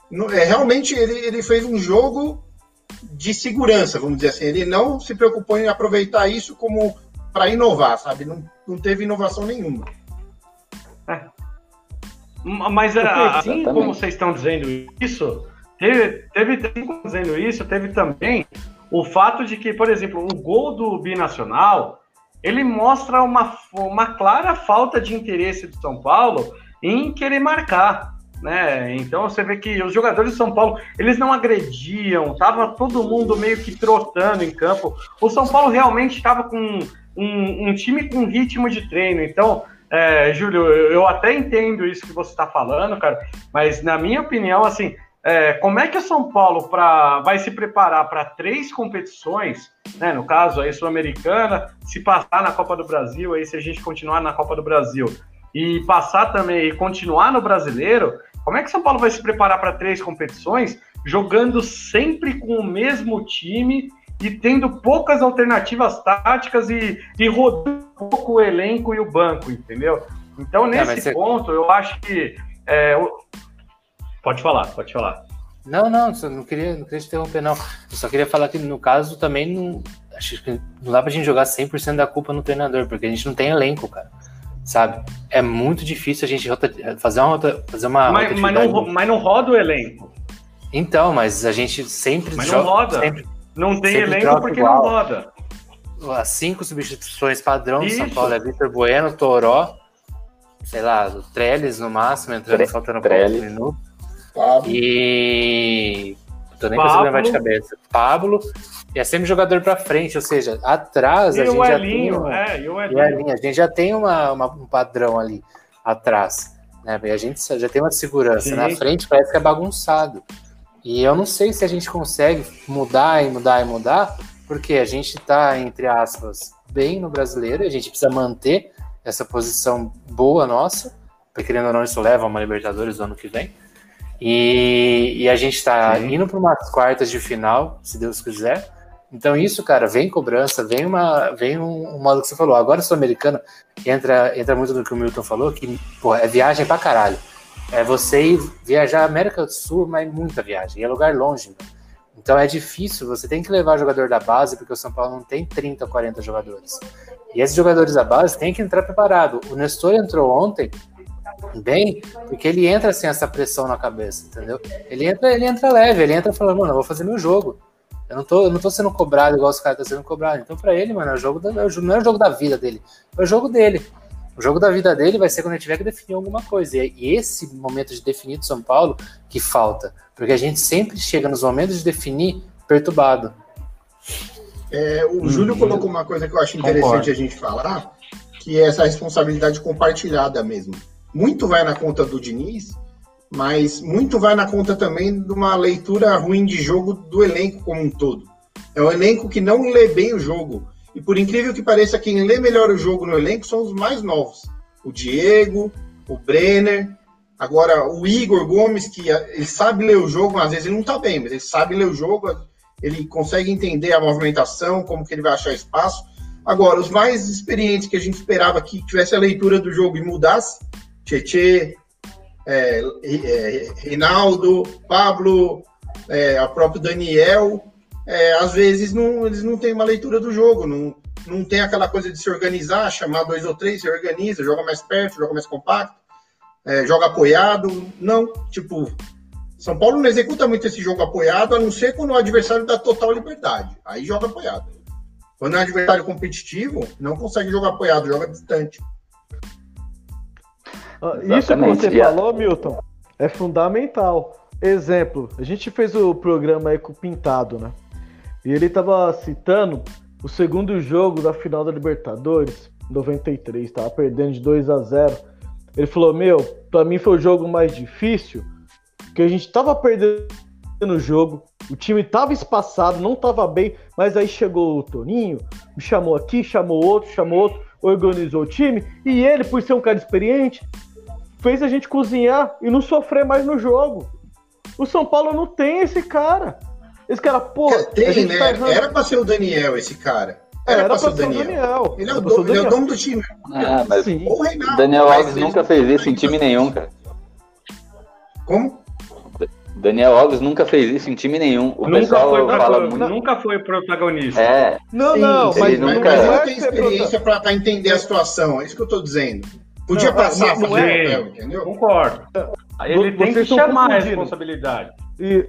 no- é, realmente ele, ele fez um jogo de segurança, vamos dizer assim. Ele não se preocupou em aproveitar isso como para inovar, sabe? Não, não teve inovação nenhuma. Mas assim Exatamente. como vocês estão dizendo isso, teve, teve dizendo isso, teve também o fato de que, por exemplo, o gol do Binacional, ele mostra uma, uma clara falta de interesse do São Paulo em querer marcar. Né? Então você vê que os jogadores do São Paulo eles não agrediam, tava todo mundo meio que trotando em campo. O São Paulo realmente estava com um, um time com ritmo de treino. Então, é, Júlio, eu até entendo isso que você está falando, cara, mas na minha opinião, assim, é, como é que o São Paulo pra, vai se preparar para três competições, né? No caso aí sul-americana, se passar na Copa do Brasil, aí se a gente continuar na Copa do Brasil e passar também e continuar no Brasileiro, como é que o São Paulo vai se preparar para três competições, jogando sempre com o mesmo time e tendo poucas alternativas táticas e, e rodando um pouco o elenco e o banco, entendeu? Então, É, nesse você- ponto, eu acho que. é, o- Pode falar, pode falar. Não, não, só não queria, não queria te interromper, não. Eu só queria falar que no caso também não. Acho que não dá pra gente jogar 100% da culpa no treinador, porque a gente não tem elenco, cara. Sabe? É muito difícil a gente rota- fazer uma, rota- fazer uma mas, mas, não, mas não roda o elenco. Então, mas a gente sempre Mas não joga- roda. sempre- Não tem Sempre elenco porque igual. não roda. as cinco substituições padrão do São. Paulo é Vitor Bueno, Toró, sei lá, o Trellis no máximo, entrando Tre- faltando poucos minutos. Pablo, E. Tô nem Pablo. conseguindo lembrar de cabeça. Pablo. E é sempre jogador pra frente, ou seja, atrás E a gente o já Elinho, tem. uma- é, e o e Elinho. o Elinho, a gente já tem uma, uma- um padrão ali atrás. Né? E a gente já tem uma segurança. Sim. Na frente parece que é bagunçado. E eu não sei se a gente consegue mudar e mudar e mudar, porque a gente tá, entre aspas, bem no brasileiro, a gente precisa manter essa posição boa nossa, porque querendo ou não, isso leva a uma Libertadores do ano que vem. E, e a gente está indo para umas quartas de final, se Deus quiser. Então, isso, cara, vem cobrança, vem uma, vem um, um modo que você falou. Agora, Sul-Americana entra, entra muito no que o Milton falou, que pô, é viagem pra caralho. É você ir viajar América do Sul, mas muita viagem, é lugar longe. né? Então é difícil, você tem que levar jogador da base, porque o São Paulo não tem 30, 40 jogadores. E esses jogadores da base têm que entrar preparado. O Nestor entrou ontem bem, porque ele entra sem essa pressão na cabeça, entendeu? Ele entra, ele entra leve, ele entra falando, mano, eu vou fazer meu jogo. Eu não tô, eu não tô sendo cobrado igual os caras estão sendo cobrados. Então, pra ele, mano, é o jogo da- é não é o jogo da vida dele, é o jogo dele. O jogo da vida dele vai ser quando ele tiver que definir alguma coisa. E é esse momento de definir do São Paulo que falta. Porque a gente sempre chega nos momentos de definir perturbado. é, o Júlio colocou uma coisa que eu acho Concordo. interessante a gente falar, que é essa responsabilidade compartilhada mesmo. Muito vai na conta do Diniz, mas muito vai na conta também de uma leitura ruim de jogo do elenco como um todo. É um elenco que não lê bem o jogo. E por incrível que pareça, quem lê melhor o jogo no elenco são os mais novos. O Diego, o Brenner, agora o Igor Gomes, que ah, ele sabe ler o jogo, às vezes ele não tá bem, mas ele sabe ler o jogo, ele consegue entender a movimentação, como que ele vai achar espaço. Agora, os mais experientes que a gente esperava que tivesse a leitura do jogo e mudasse, Tietê, é, é, Reinaldo, Pablo, é, o próprio Daniel, é, às vezes não, eles não têm uma leitura do jogo, não, não tem aquela coisa de se organizar, chamar dois ou três, se organiza, joga mais perto, joga mais compacto, é, joga apoiado. Não, tipo, São Paulo não executa muito esse jogo apoiado, a não ser quando o adversário dá total liberdade. Aí joga apoiado. Quando é um adversário competitivo, não consegue jogar apoiado, joga distante. Ah, Isso que Exatamente. você falou, Milton, é fundamental. Exemplo, a gente fez o programa aí com o Pintado, né? E ele tava citando o segundo jogo da final da Libertadores, 93, tava perdendo de 2 a 0 Ele falou: Meu, pra mim foi o jogo mais difícil, porque a gente tava perdendo o jogo, o time tava espaçado, não tava bem, mas aí chegou o Toninho, me chamou aqui, chamou outro, chamou outro, organizou o time, e ele, por ser um cara experiente, fez a gente cozinhar e não sofrer mais no jogo. O São Paulo não tem esse cara. Esse cara, pô, a Tem, gente né? tá errando. Era pra ser o Daniel esse cara. Era, Era, pra ser o Daniel. Ele é o, dono, ele é o Daniel. dono do time. Ah, mas Sim. Ou o Reinaldo. Daniel Alves nunca fez isso em time nenhum, cara. Como? Daniel Alves nunca fez isso em time nenhum. O Nunca pessoal foi, fala muito. nunca foi protagonista. É, Não, Sim, não, mas ele mas, nunca- mas é tem que você experiência pra, pra entender a situação. É isso que eu tô dizendo. Podia Não, passar não- a não fazer é. o papel, entendeu? Concordo. Ele tem que Vocês chamar a responsabilidade. E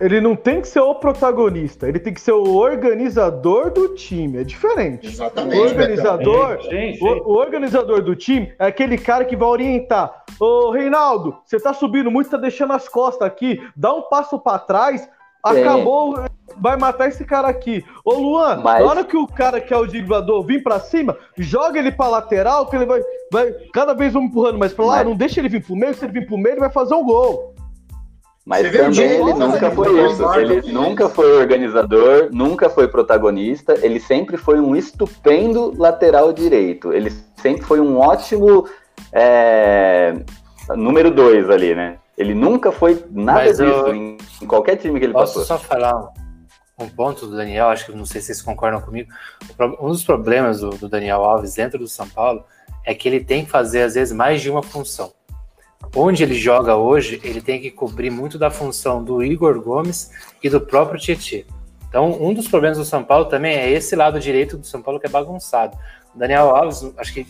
ele não tem que ser o protagonista, ele tem que ser o organizador do time. É diferente. Exatamente. O organizador, Sim, sim. o, o organizador do time é aquele cara que vai orientar. Ô, Reinaldo, você tá subindo muito, tá deixando as costas aqui. Dá um passo pra trás. Acabou, vai matar esse cara aqui. Ô, Luan, Mas- na hora que o cara que é o driblador vir pra cima, joga ele pra lateral, que ele vai, vai cada vez um empurrando mais pra lá. Mas- Não deixa ele vir pro meio, se ele vir pro meio, ele vai fazer um gol. Mas Você também ele né? nunca Ele foi isso. embora Ele nunca foi organizador, nunca foi protagonista. Ele sempre foi um estupendo lateral direito. Ele sempre foi um ótimo é, número dois ali, né? Ele nunca foi nada Mas disso eu- em, em qualquer time que ele Posso passou. só falar um, ponto do Daniel, acho que não sei se vocês concordam comigo. Um dos problemas do, do Daniel Alves dentro do São Paulo é que ele tem que fazer, às vezes, mais de uma função. Onde ele joga hoje, ele tem que cobrir muito da função do Igor Gomes e do próprio Tietchan. Então, um dos problemas do São Paulo também é esse lado direito do São Paulo que é bagunçado. O Daniel Alves, acho que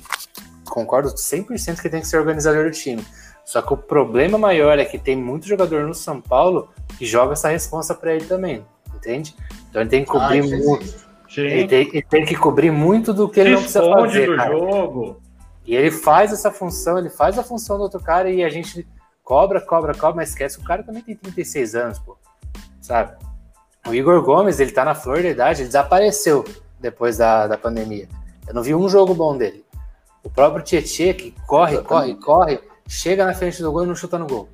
concordo 100% que tem que ser organizador do time. Só que o problema maior é que tem muito jogador no São Paulo que joga essa responsa para ele também, entende? Então ele tem que Ah, cobrir isso muito. Ele tem, ele tem que cobrir muito do que ele Se não precisa fazer. do cara. jogo. E ele faz essa função, ele faz a função do outro cara e a gente cobra, cobra, cobra, mas esquece que o cara também tem 36 anos, pô. Sabe? O Igor Gomes, ele tá na flor da idade, ele desapareceu depois da, da pandemia. Eu não vi um jogo bom dele. O próprio Tietchan, que corre, corre, corre, chega na frente do gol e não chuta no gol.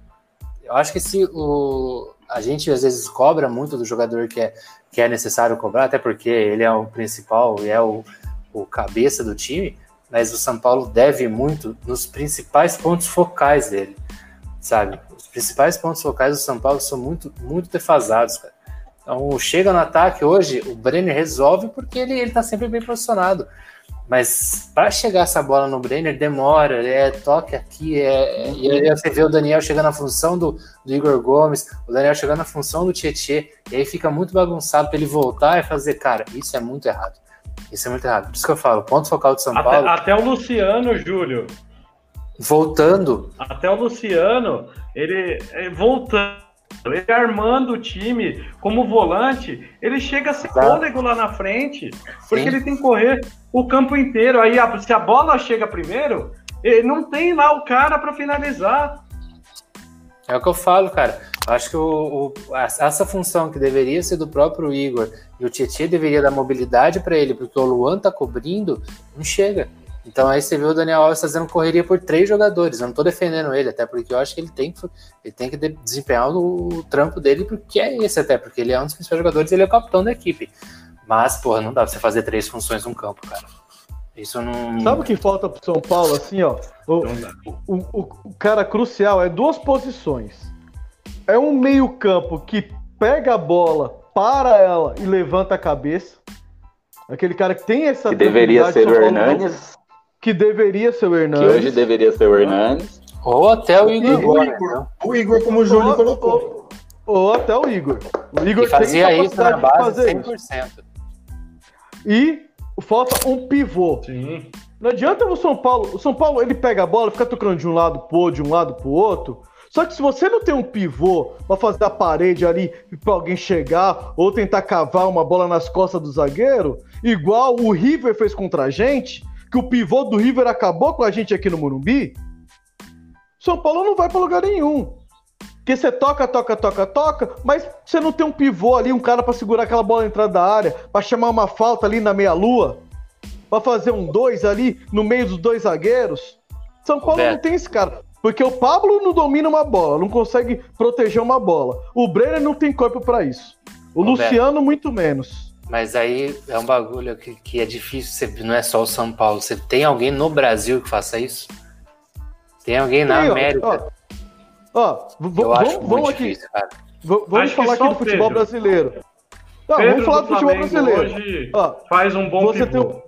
Eu acho que se o, a gente às vezes cobra muito do jogador que é, que é necessário cobrar, até porque ele é o principal e é o, o cabeça do time, mas o São Paulo deve muito nos principais pontos focais dele, sabe? Os principais pontos focais do São Paulo são muito, muito defasados, cara. Então, chega no ataque hoje, o Brenner resolve porque ele, ele tá sempre bem posicionado. Mas para chegar essa bola no Brenner demora, é toque aqui, é, e aí você vê o Daniel chegando na função do, do Igor Gomes, o Daniel chegando na função do Tietê, e aí fica muito bagunçado para ele voltar e fazer, cara, isso é muito errado. Isso é muito errado. Por isso que eu falo, ponto focal do São Até, Paulo, até o Luciano, Júlio. voltando, Até o Luciano, ele é, voltando, ele armando o time como volante, ele chega a ser Exato. fôlego lá na frente, porque Sim. ele tem que correr o campo inteiro. Aí, se a bola chega primeiro, ele não tem lá o cara para finalizar. É o que eu falo, cara. Acho que o, o- essa função que deveria ser do próprio Igor e o Tietchan deveria dar mobilidade para ele, porque o Luan tá cobrindo, não chega. Então aí você vê o Daniel Alves fazendo correria por três jogadores. Eu não tô defendendo ele, até porque eu acho que ele tem que, ele tem que de- desempenhar o, o trampo dele, porque é esse até, porque ele é um dos principais jogadores ele é o capitão da equipe. Mas, porra, não dá pra você fazer três funções num campo, cara. Isso não. Sabe o que falta pro São Paulo, assim, ó? O, o, o- o cara crucial é duas posições. É um meio-campo que pega a bola, para ela e levanta a cabeça. Aquele cara que tem essa Que deveria ser o Hernandes, Que deveria ser o que Hernandes. hoje deveria ser o Hernandes. Ou até o Igor E o Gomes, Igor, né? o Igor, como o Júlio Ou- colocou. Ou, ou até o Igor. O Igor que fazia tem isso na capacidade de base fazer isso. 100%. E falta um pivô. Sim. Não adianta o São Paulo. O São Paulo ele pega a bola, fica tocando de um lado pro outro, de um lado pro outro. Só que se você não tem um pivô pra fazer a parede ali pra alguém chegar ou tentar cavar uma bola nas costas do zagueiro, igual o River fez contra a gente, que o pivô do River acabou com a gente aqui no Morumbi, São Paulo não vai pra lugar nenhum. Porque você toca, toca, toca, toca, mas você não tem um pivô ali, um cara pra segurar aquela bola na entrada da área, pra chamar uma falta ali na meia-lua, pra fazer um dois ali no meio dos dois zagueiros. São Paulo não tem esse cara. Porque o Pablo não domina uma bola, não consegue proteger uma bola. O Brenner não tem corpo pra isso. O Ô, Beto. Luciano, muito menos. Mas aí é um bagulho que, que é difícil, você- não é só o São Paulo. Você tem alguém no Brasil que faça isso? Tem alguém na Tem, América? Ó, ó, v- eu acho vamos, muito vamos aqui. difícil, cara. v- Vamos Acho falar aqui do futebol Pedro. brasileiro. Não, Pedro vamos falar do do futebol brasileiro. hoje Ó, faz um bom você pivô. tem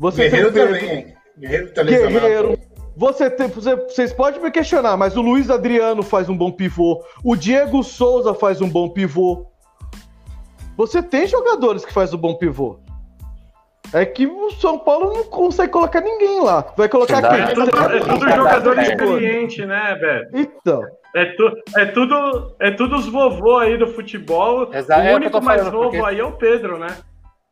Você Guerreiro tem também? Guerreiro tá lesionado. Guerreiro. Você tem, você- vocês podem me questionar, mas o Luiz Adriano faz um bom pivô. O Diego Souza faz um bom pivô. Você tem jogadores que faz um bom pivô. É que o São Paulo não consegue colocar ninguém lá. Vai colocar quem? É tudo, é tudo jogador experiente, né, Beto? Então, É, tu, é, tudo, é tudo os vovô aí do futebol. Exato, é o eu único tô mais falando, novo porque- aí é o Pedro, né?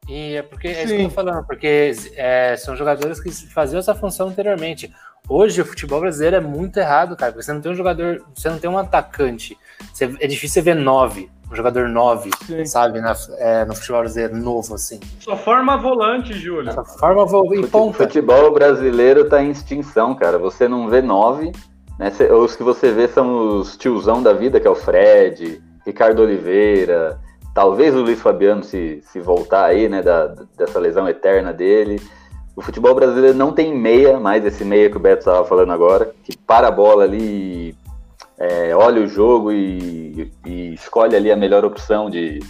E é porque é isso Sim. que eu tô falando, porque é, são jogadores que faziam essa função anteriormente. Hoje o futebol brasileiro é muito errado, cara, porque você não tem um jogador, você não tem um atacante. Você- é difícil você ver nove, um jogador nove, Sim. sabe, na- é, no futebol brasileiro novo, assim. Só forma volante, Júlio. Dessa forma, vou e ponta. Futebol brasileiro tá em extinção, cara. Você não vê nove, né? Cê- Os que você vê são os tiozão da vida, que é o Fred, Ricardo Oliveira, talvez o Luiz Fabiano se, se voltar aí, né, da, dessa lesão eterna dele. O futebol brasileiro não tem meia, mais esse meia que o Beto estava falando agora, que para a bola ali, é, olha o jogo e, e escolhe ali a melhor opção de,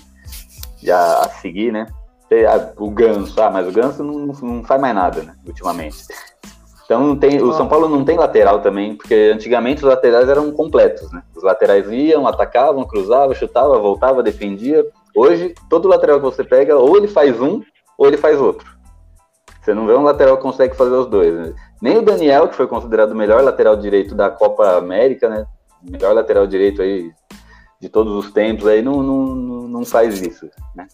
de a, a seguir, né? O Ganso, ah, mas o Ganso não, não faz mais nada, né, ultimamente. Então não tem, o São Paulo não tem lateral também, porque antigamente os laterais eram completos, né? Os laterais iam, atacavam, cruzavam, chutavam, voltava, defendia. Hoje, todo lateral que você pega, ou ele faz um, ou ele faz outro. Você não vê um lateral que consegue fazer os dois. né? Nem o Daniel, que foi considerado o melhor lateral direito da Copa América, né? O melhor lateral direito aí de todos os tempos aí, não, não, não faz isso, né?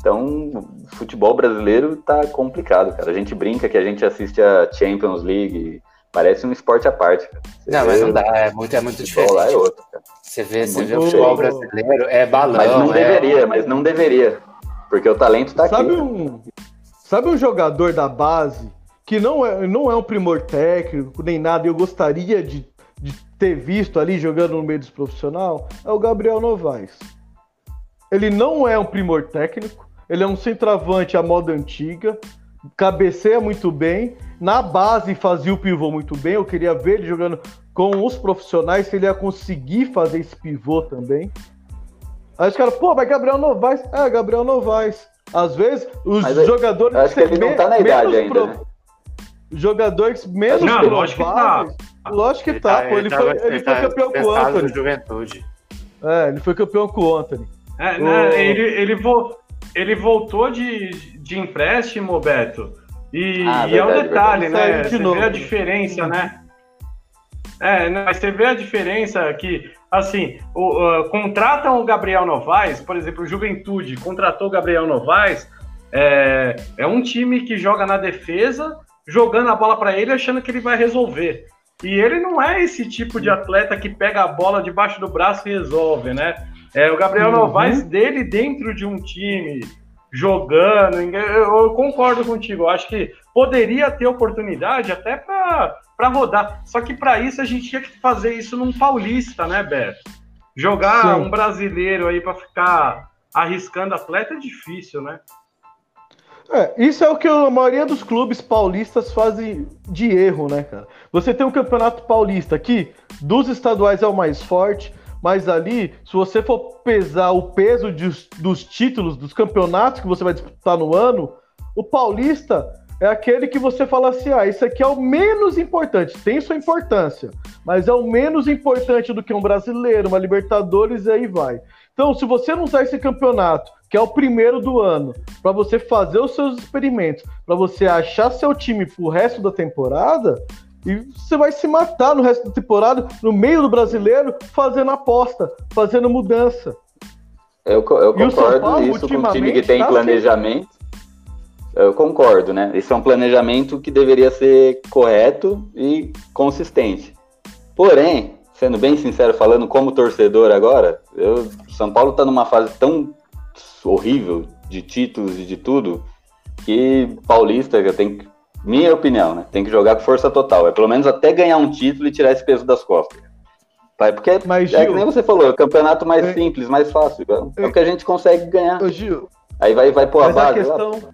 Então, o futebol brasileiro tá complicado, cara. A gente brinca que a gente assiste a Champions League, parece um esporte à parte, cara. Você Não, mas não dá, é muito, é muito futebol lá é diferente. outro, cara. Você vê, você muito vê o futebol brasileiro, é balão. Mas não é- deveria, mas não deveria. Porque o talento tá sabe aqui. um, sabe um jogador da base que não é, não é um primor técnico nem nada, eu gostaria de, de ter visto ali jogando no meio dos profissional? É o Gabriel Novaes. Ele não é um primor técnico, ele é um centroavante à moda antiga, cabeceia muito bem, na base fazia o pivô muito bem. Eu queria ver ele jogando com os profissionais, se ele ia conseguir fazer esse pivô também. Aí os caras, pô, mas Gabriel Novaes. É, Gabriel Novaes. Às vezes, os Mas jogadores. eu acho que ele não tá na idade ainda, né? Jogadores menos Não, lógico que tá. Lógico que tá, pô. Ele, foi, ele foi campeão com o Anthony. Juventude. É, ele foi campeão com o Anthony. É, né, Ô. ele, ele, vo- ele voltou de, de empréstimo, Beto. E, Ah, e é um verdade, detalhe, verdade. né? Você novo. vê a diferença, né? É, mas você vê a diferença que, assim, o, ah, contratam o Gabriel Novaes, por exemplo, o Juventude contratou o Gabriel Novaes, é, é um time que joga na defesa, jogando a bola para ele, achando que ele vai resolver. E ele não é esse tipo de atleta que pega a bola debaixo do braço e resolve, né? É, o Gabriel Uhum. Novaes dele dentro de um time, jogando. Eu, concordo contigo. Eu acho que poderia ter oportunidade até para rodar. Só que para isso a gente tinha que fazer isso num paulista, né, Beto? Jogar Sim. um brasileiro aí para ficar arriscando atleta é difícil, né? É, isso é o que a maioria dos clubes paulistas fazem de erro, né, cara? Você tem um campeonato paulista aqui, dos estaduais é o mais forte, mas ali, se você for pesar o peso de- dos títulos, dos campeonatos que você vai disputar no ano, o paulista é aquele que você fala assim: ah, isso aqui é o menos importante, tem sua importância, mas é o menos importante do que um brasileiro, uma Libertadores e aí vai. Então, se você não usar esse campeonato, que é o primeiro do ano, para você fazer os seus experimentos, para você achar seu time pro resto da temporada, E você vai se matar no resto da temporada, no meio do brasileiro, fazendo aposta, fazendo mudança. Eu, eu concordo Paulo, isso com um time que tem tá planejamento. Eu concordo, né? Esse é um planejamento que deveria ser correto e consistente. Porém, sendo bem sincero, falando como torcedor agora, eu, São Paulo tá numa fase tão horrível de títulos e de tudo que Paulista eu tenho que, minha opinião, né? Tem que jogar com força total. É pelo menos até ganhar um título e tirar esse peso das costas. Pai, Porque Mas, é Gil- que nem você falou, é o campeonato mais É. simples, mais fácil. É É. o que a gente consegue ganhar. Ô, Gil, Aí vai, vai pôr a mas a base lá. questão,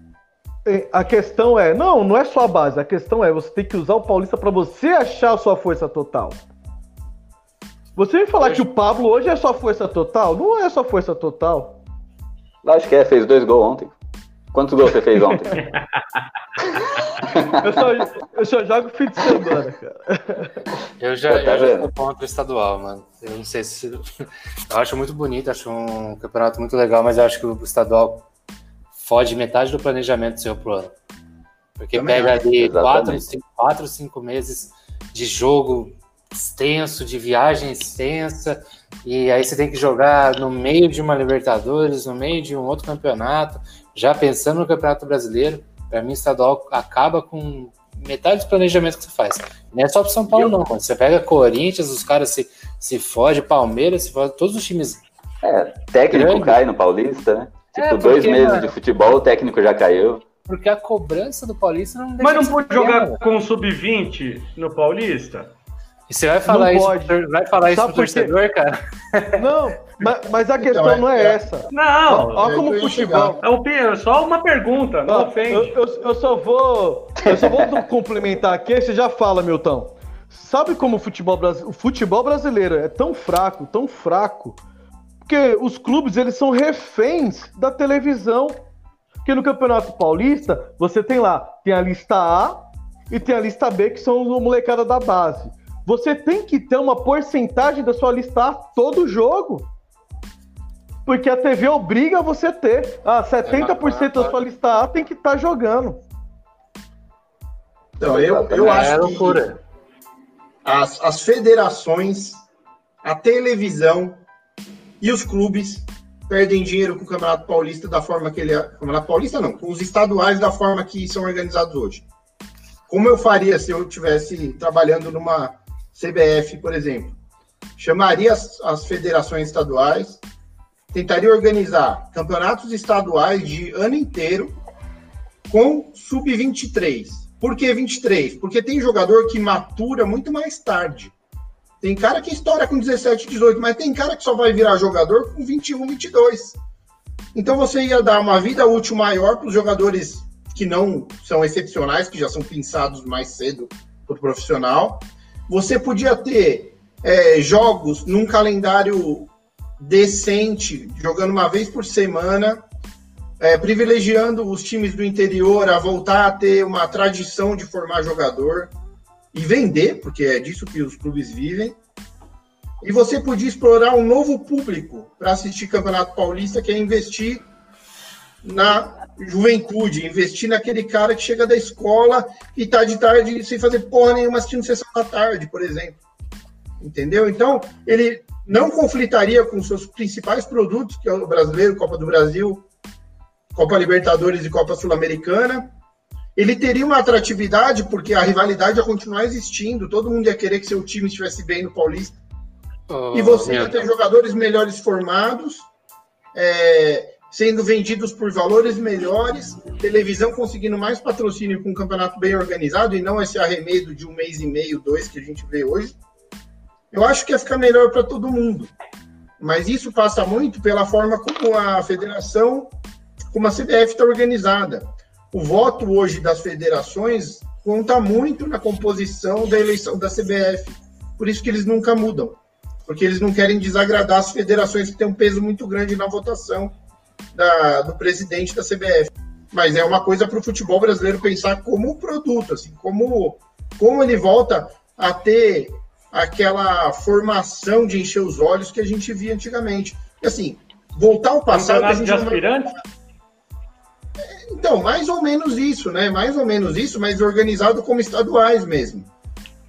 é, a questão é, não, não é só a base, a questão é, você tem que usar o Paulista pra você achar a sua força total. Você me falar que o Pablo hoje é sua força total? Não é sua força total. Acho que é, fez dois gols ontem. Quantos gols você fez ontem? Eu só, eu só jogo fim de semana, cara. Eu já, Tá eu já contra o estadual, mano. Eu não sei se. Eu acho muito bonito, acho um campeonato muito legal, mas eu acho que o estadual fode metade do planejamento seu pro ano. Porque Também pega acho. ali quatro, cinco, quatro, cinco meses de jogo extenso, de viagem extensa, e aí você tem que jogar no meio de uma Libertadores, no meio de um outro campeonato, já pensando no Campeonato Brasileiro. Para mim, o estadual acaba com metade dos planejamentos que você faz. Não é só pro São Paulo, não. mano. Você pega Corinthians, os caras se, se fode, Palmeiras, se fode, todos os times. É, técnico Grande. cai no Paulista, né? Tipo, É, porque, dois meses mano- de futebol, o técnico já caiu. Porque a cobrança do Paulista não deixa Mas não de ser pode pequena, jogar com o sub-20 no Paulista? E você vai falar Não isso, pode. pro vai falar isso Sabe pro torcedor, cara? Não, mas, mas a questão Então, é- não é, é- essa. Não, é como ia futebol. é, é só uma pergunta, não Ó, ofende. eu, eu, eu só vou. Eu só vou complementar aqui, você já fala, Milton. Sabe como o futebol, o futebol brasileiro é tão fraco, tão fraco, porque os clubes eles são reféns da televisão. Porque no Campeonato Paulista, você tem lá, tem a lista A e tem a lista B, que são os molecada da base. Você tem que ter uma porcentagem da sua lista A todo jogo. Porque a TV obriga você a ter. Ah, 70% da sua lista A tem que estar jogando. Então, eu, eu é acho que as, as federações, a televisão e os clubes perdem dinheiro com o Campeonato Paulista da forma que ele é. Campeonato Paulista não, com os estaduais da forma que são organizados hoje. Como eu faria se eu estivesse trabalhando numa CBF, por exemplo? Chamaria as, as federações estaduais, tentaria organizar campeonatos estaduais de ano inteiro com sub-23. Por que 23? Porque tem jogador que matura muito mais tarde. Tem cara que estoura com 17, 18, mas tem cara que só vai virar jogador com 21, 22. Então você ia dar uma vida útil maior para os jogadores que não são excepcionais, que já são pensados mais cedo para o profissional. Você podia ter é, jogos num calendário decente, jogando uma vez por semana, é, privilegiando os times do interior a voltar a ter uma tradição de formar jogador e vender, porque é disso que os clubes vivem. E você podia explorar um novo público para assistir Campeonato Paulista, que é investir na juventude, investir naquele cara que chega da escola e tá de tarde sem fazer porra nenhuma assistindo sessão da tarde, por exemplo. Entendeu? Então, ele não conflitaria com seus principais produtos, que é o brasileiro, Copa do Brasil, Copa Libertadores e Copa Sul-Americana. Ele teria uma atratividade, porque a rivalidade ia continuar existindo, todo mundo ia querer que seu time estivesse bem no Paulista. Ô, E você ia ter jogadores melhores formados, é, sendo vendidos por valores melhores, televisão conseguindo mais patrocínio com um campeonato bem organizado e não esse arremedo de um mês e meio, dois que a gente vê hoje. Eu acho que ia ficar melhor para todo mundo. Mas isso passa muito pela forma como a federação, como a CBF está organizada. O voto hoje das federações conta muito na composição da eleição da CBF. Por isso que eles nunca mudam porque eles não querem desagradar as federações que têm um peso muito grande na votação da- do presidente da CBF. Mas é uma coisa para o futebol brasileiro pensar como produto, assim, como, como ele volta a ter aquela formação de encher os olhos que a gente via antigamente. E, assim, voltar ao passado. a gente de não vai- então, mais ou menos isso, né? Mais ou menos isso, mas organizado como estaduais mesmo.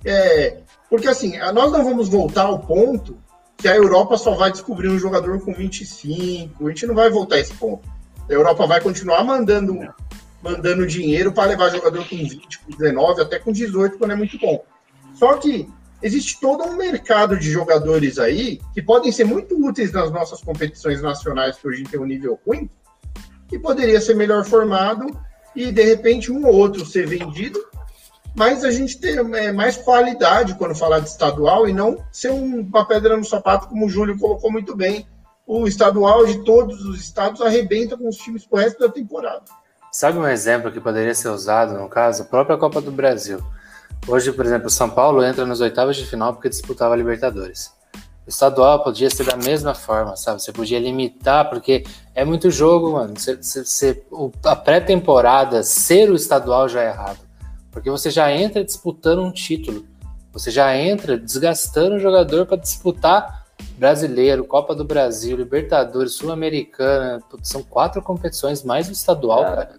É, porque assim, nós não vamos voltar ao ponto que a Europa só vai descobrir um jogador com 25. A gente não vai voltar a esse ponto. A Europa vai continuar mandando, mandando dinheiro para levar jogador com 20, com 19, até com 18, quando é muito bom. Só que existe todo um mercado de jogadores aí que podem ser muito úteis nas nossas competições nacionais, que hoje tem um nível ruim, que poderia ser melhor formado e de repente um ou outro ser vendido, mas a gente ter é, mais qualidade quando falar de estadual e não ser uma pedra no sapato, como o Júlio colocou muito bem. O estadual de todos os estados arrebenta com os times pro resto da temporada. Sabe um exemplo que poderia ser usado, no caso? A própria Copa do Brasil. Hoje, por exemplo, o São Paulo entra nas oitavas de final porque disputava a Libertadores. O estadual podia ser da mesma forma, sabe? Você podia limitar, porque é muito jogo, mano. Você, você, você, a pré-temporada ser o estadual já é errado. Porque você já entra disputando um título. Você já entra desgastando o jogador para disputar brasileiro, Copa do Brasil, Libertadores, Sul-Americana. São quatro competições mais o estadual, é. cara.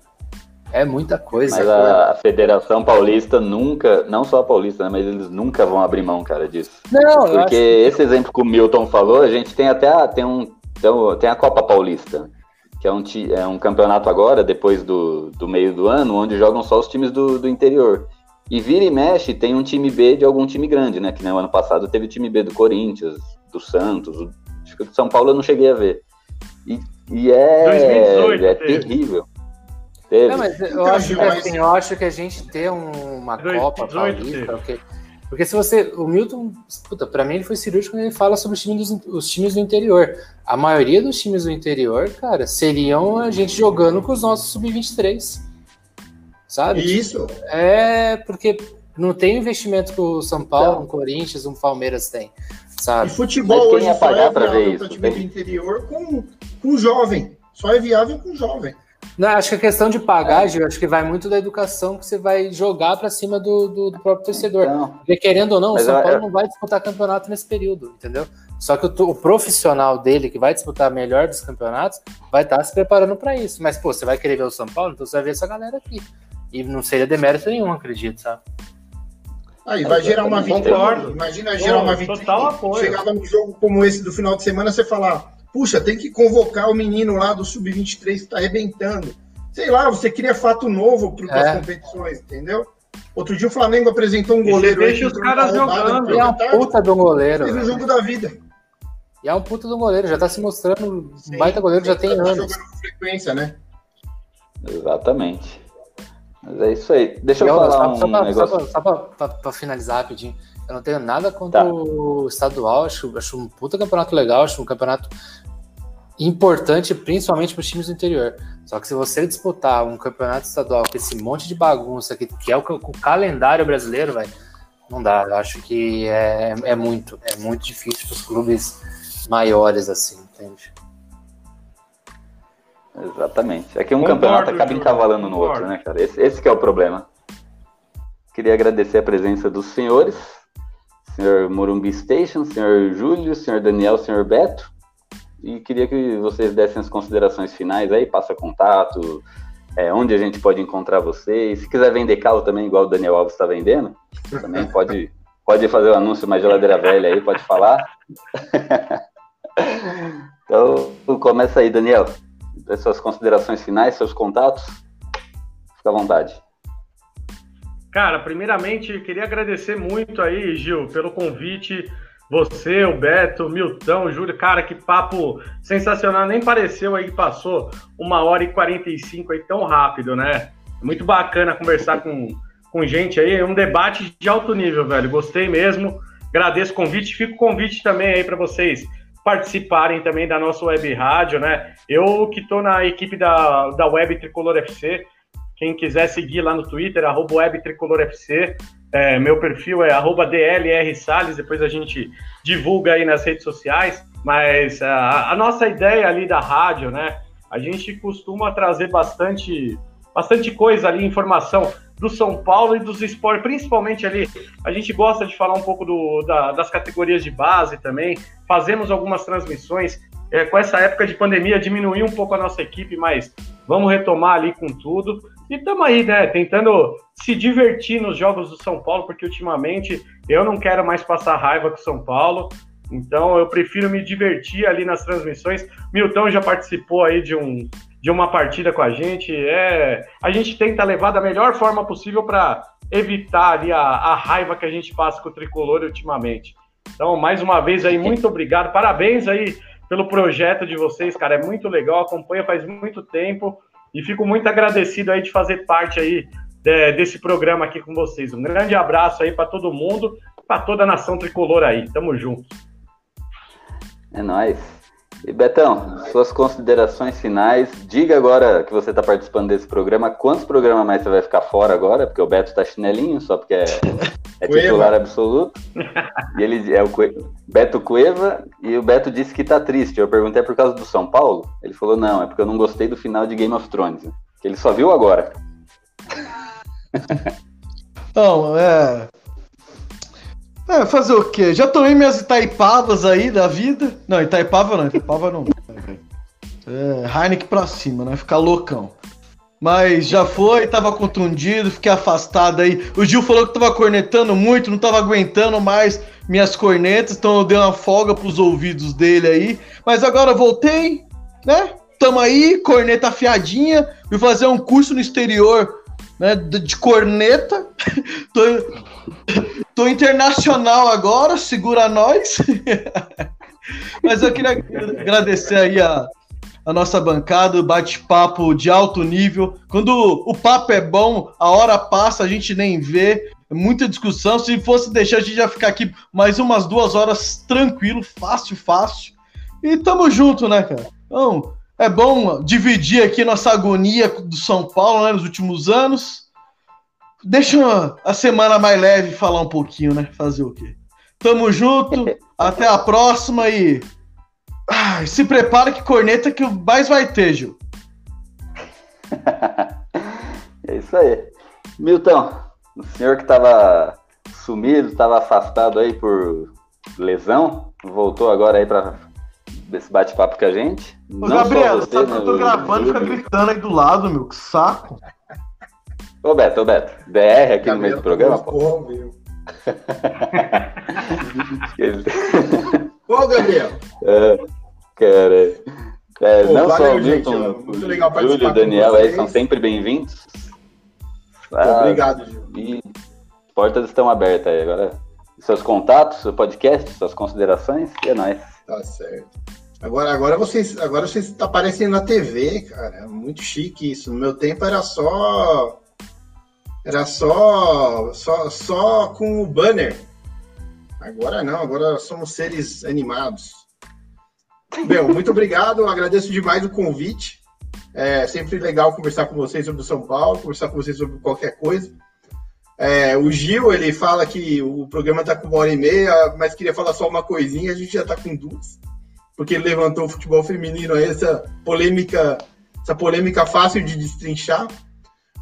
É muita coisa. Mas a, a, Federação Paulista nunca, não só a Paulista, né, mas eles nunca vão abrir mão, cara, disso. Não, Porque esse exemplo que o Milton falou, a gente tem até a, tem um, tem a Copa Paulista, que é um, é um campeonato agora, depois do, do meio do ano, onde jogam só os times do, do interior. E vira e mexe, tem um time B de algum time grande, né? Que no ano passado teve o time B do Corinthians, do Santos, acho que do São Paulo eu não cheguei a ver. E, e é, 2018, é terrível. Teve. Não, mas eu acho, que, assim, eu acho que a gente ter uma 18, Copa Paulista, porque, se você. O Milton, puta, pra mim ele foi cirúrgico quando ele fala sobre os times, dos, os times do interior. A maioria dos times do interior, cara, seriam a gente jogando com os nossos sub-23. Sabe? Isso. É, porque não tem investimento que o São Paulo, o Corinthians, o Palmeiras tem. Sabe? E futebol hoje só é viável para time do interior com, com jovem. Só é viável com jovem. Não, acho que a questão de pagar, Gil, acho que vai muito da educação que você vai jogar para cima do, do, do, próprio torcedor. Não. Porque querendo ou não, o São Paulo eu... não vai disputar campeonato nesse período, entendeu? Só que o, o, profissional dele, que vai disputar melhor dos campeonatos, vai estar tá se preparando para isso. Mas, pô, você vai querer ver o São Paulo, então você vai ver essa galera aqui. E não seria demérito nenhum, acredito, sabe? Aí vai gerar uma vitória. Imagina gerar uma vitória. Chegava num jogo como esse do final de semana, você falar Puxa, tem que convocar o menino lá do Sub-23 que está arrebentando. Sei lá, você cria fato novo para as é. competições, entendeu? Outro dia o Flamengo apresentou um goleiro. Você deixa os caras jogando. E é um puta do goleiro. Fez o jogo da vida. E é um puta do goleiro, já tá se mostrando um baita goleiro, já tem tá anos. jogando com frequência, né? Exatamente. Mas é isso aí. Deixa eu, eu falar só, um só pra, negócio. Só para finalizar rapidinho. Eu não tenho nada contra tá. o estadual, acho, acho um puta campeonato legal, acho um campeonato importante, principalmente para os times do interior. Só que se você disputar um campeonato estadual com esse monte de bagunça que, que é o, o calendário brasileiro, vai, não dá. Eu acho que é, é muito, é muito difícil para os clubes maiores assim, entende? Exatamente. É que um concordo, campeonato acaba encavalando no outro, né, cara? Esse, esse é o problema. Queria agradecer a presença dos senhores, senhor Morumbi Station, senhor Júlio, senhor Daniel, senhor Beto e queria que vocês dessem as considerações finais aí, passa contato, é, onde a gente pode encontrar vocês. Se quiser vender carro também, igual o Daniel Alves está vendendo, também pode, pode fazer o um anúncio mais geladeira velha aí, pode falar. então, começa aí, Daniel. As suas considerações finais, seus contatos. Fica à vontade. Cara, primeiramente, queria agradecer muito aí, Gil, pelo convite você, o Beto, o Milton, o Júlio, cara, que papo sensacional. Nem pareceu aí que passou uma hora e 45 aí tão rápido, né? Muito bacana conversar com, com gente aí. É um debate de alto nível, velho. Gostei mesmo. Agradeço o convite. Fica o convite também aí para vocês participarem também da nossa web rádio, né? Eu que estou na equipe da, da Web Tricolor FC. Quem quiser seguir lá no Twitter, arroba Web Tricolor FC. É, meu perfil é @dlr_salles. Depois a gente divulga aí nas redes sociais. Mas a, a, nossa ideia ali da rádio, né? A gente costuma trazer bastante, bastante coisa ali, informação do São Paulo e dos esportes, principalmente ali. A gente gosta de falar um pouco do, da, das categorias de base também. Fazemos algumas transmissões. É, com essa época de pandemia diminuiu um pouco a nossa equipe, mas vamos retomar ali com tudo. E estamos aí, né, tentando se divertir nos jogos do São Paulo, porque ultimamente eu não quero mais passar raiva com o São Paulo. Então eu prefiro me divertir ali nas transmissões. Milton já participou aí de, um, de uma partida com a gente. É, a gente tenta levar da melhor forma possível para evitar ali a, a raiva que a gente passa com o tricolor ultimamente. Então, mais uma vez aí, muito obrigado. Parabéns aí pelo projeto de vocês, cara. É muito legal, acompanha faz muito tempo e fico muito agradecido aí de fazer parte aí de, desse programa aqui com vocês. Um grande abraço aí para todo mundo, para toda a nação tricolor aí. Tamo junto. É nóis. E Betão, suas considerações finais. Diga agora que você está participando desse programa, quantos programas mais você vai ficar fora agora? Porque o Beto está chinelinho, só porque é, é titular absoluto. E ele é o Beto Cueva, e o Beto disse que está triste. Eu perguntei por causa do São Paulo. Ele falou: não, é porque eu não gostei do final de Game of Thrones. Que ele só viu agora. Não, é. É, fazer o quê? Já tomei minhas Itaipavas aí da vida. Não, Itaipava não, Itaipava não. É, Heineken pra cima, né? Ficar loucão. Mas já foi, tava contundido, fiquei afastado aí. O Gil falou que tava cornetando muito, não tava aguentando mais minhas cornetas, então eu dei uma folga pros ouvidos dele aí. Mas agora voltei, né? Tamo aí, corneta afiadinha. Fui fazer um curso no exterior né, de corneta. tô, tô internacional agora, segura nós. Mas eu queria agradecer aí a, a nossa bancada, bate-papo de alto nível. Quando o papo é bom, a hora passa, a gente nem vê. É muita discussão. Se fosse deixar, a gente ia ficar aqui mais umas duas horas tranquilo, fácil, fácil. E tamo junto, né, cara? Então, é bom dividir aqui nossa agonia do São Paulo né, nos últimos anos. Deixa a semana mais leve falar um pouquinho, né? Fazer o quê? Tamo junto, até a próxima e. Ai, se prepara que corneta que mais vai ter, Gil. é isso aí. Milton, o senhor que estava sumido, estava afastado aí por lesão, voltou agora aí para desse bate-papo com a gente. Ô, Não Gabriel, você, sabe que eu tô gravando e fica gritando aí do lado, meu, que saco. Ô Beto, ô Beto, BR aqui no meio do programa, pô. Ô, Gabriel. É, cara. É, pô, não valeu, só o Milton, o Júlio e o Daniel aí são sempre bem-vindos. Ah, Obrigado, Gil. E portas estão abertas aí. Agora, seus contatos, seu podcast, suas considerações, e é nóis. Tá certo. Agora, agora vocês, agora vocês aparecem na TV, cara. É muito chique isso. No meu tempo era só era só só só com o banner. Agora não, agora somos seres animados. Bem, muito obrigado, agradeço demais o convite. É sempre legal conversar com vocês sobre o São Paulo, conversar com vocês sobre qualquer coisa. É, o Gil, ele fala que o programa está com uma hora e meia, mas queria falar só uma coisinha, a gente já está com duas, porque ele levantou o futebol feminino essa polêmica, essa polêmica fácil de destrinchar.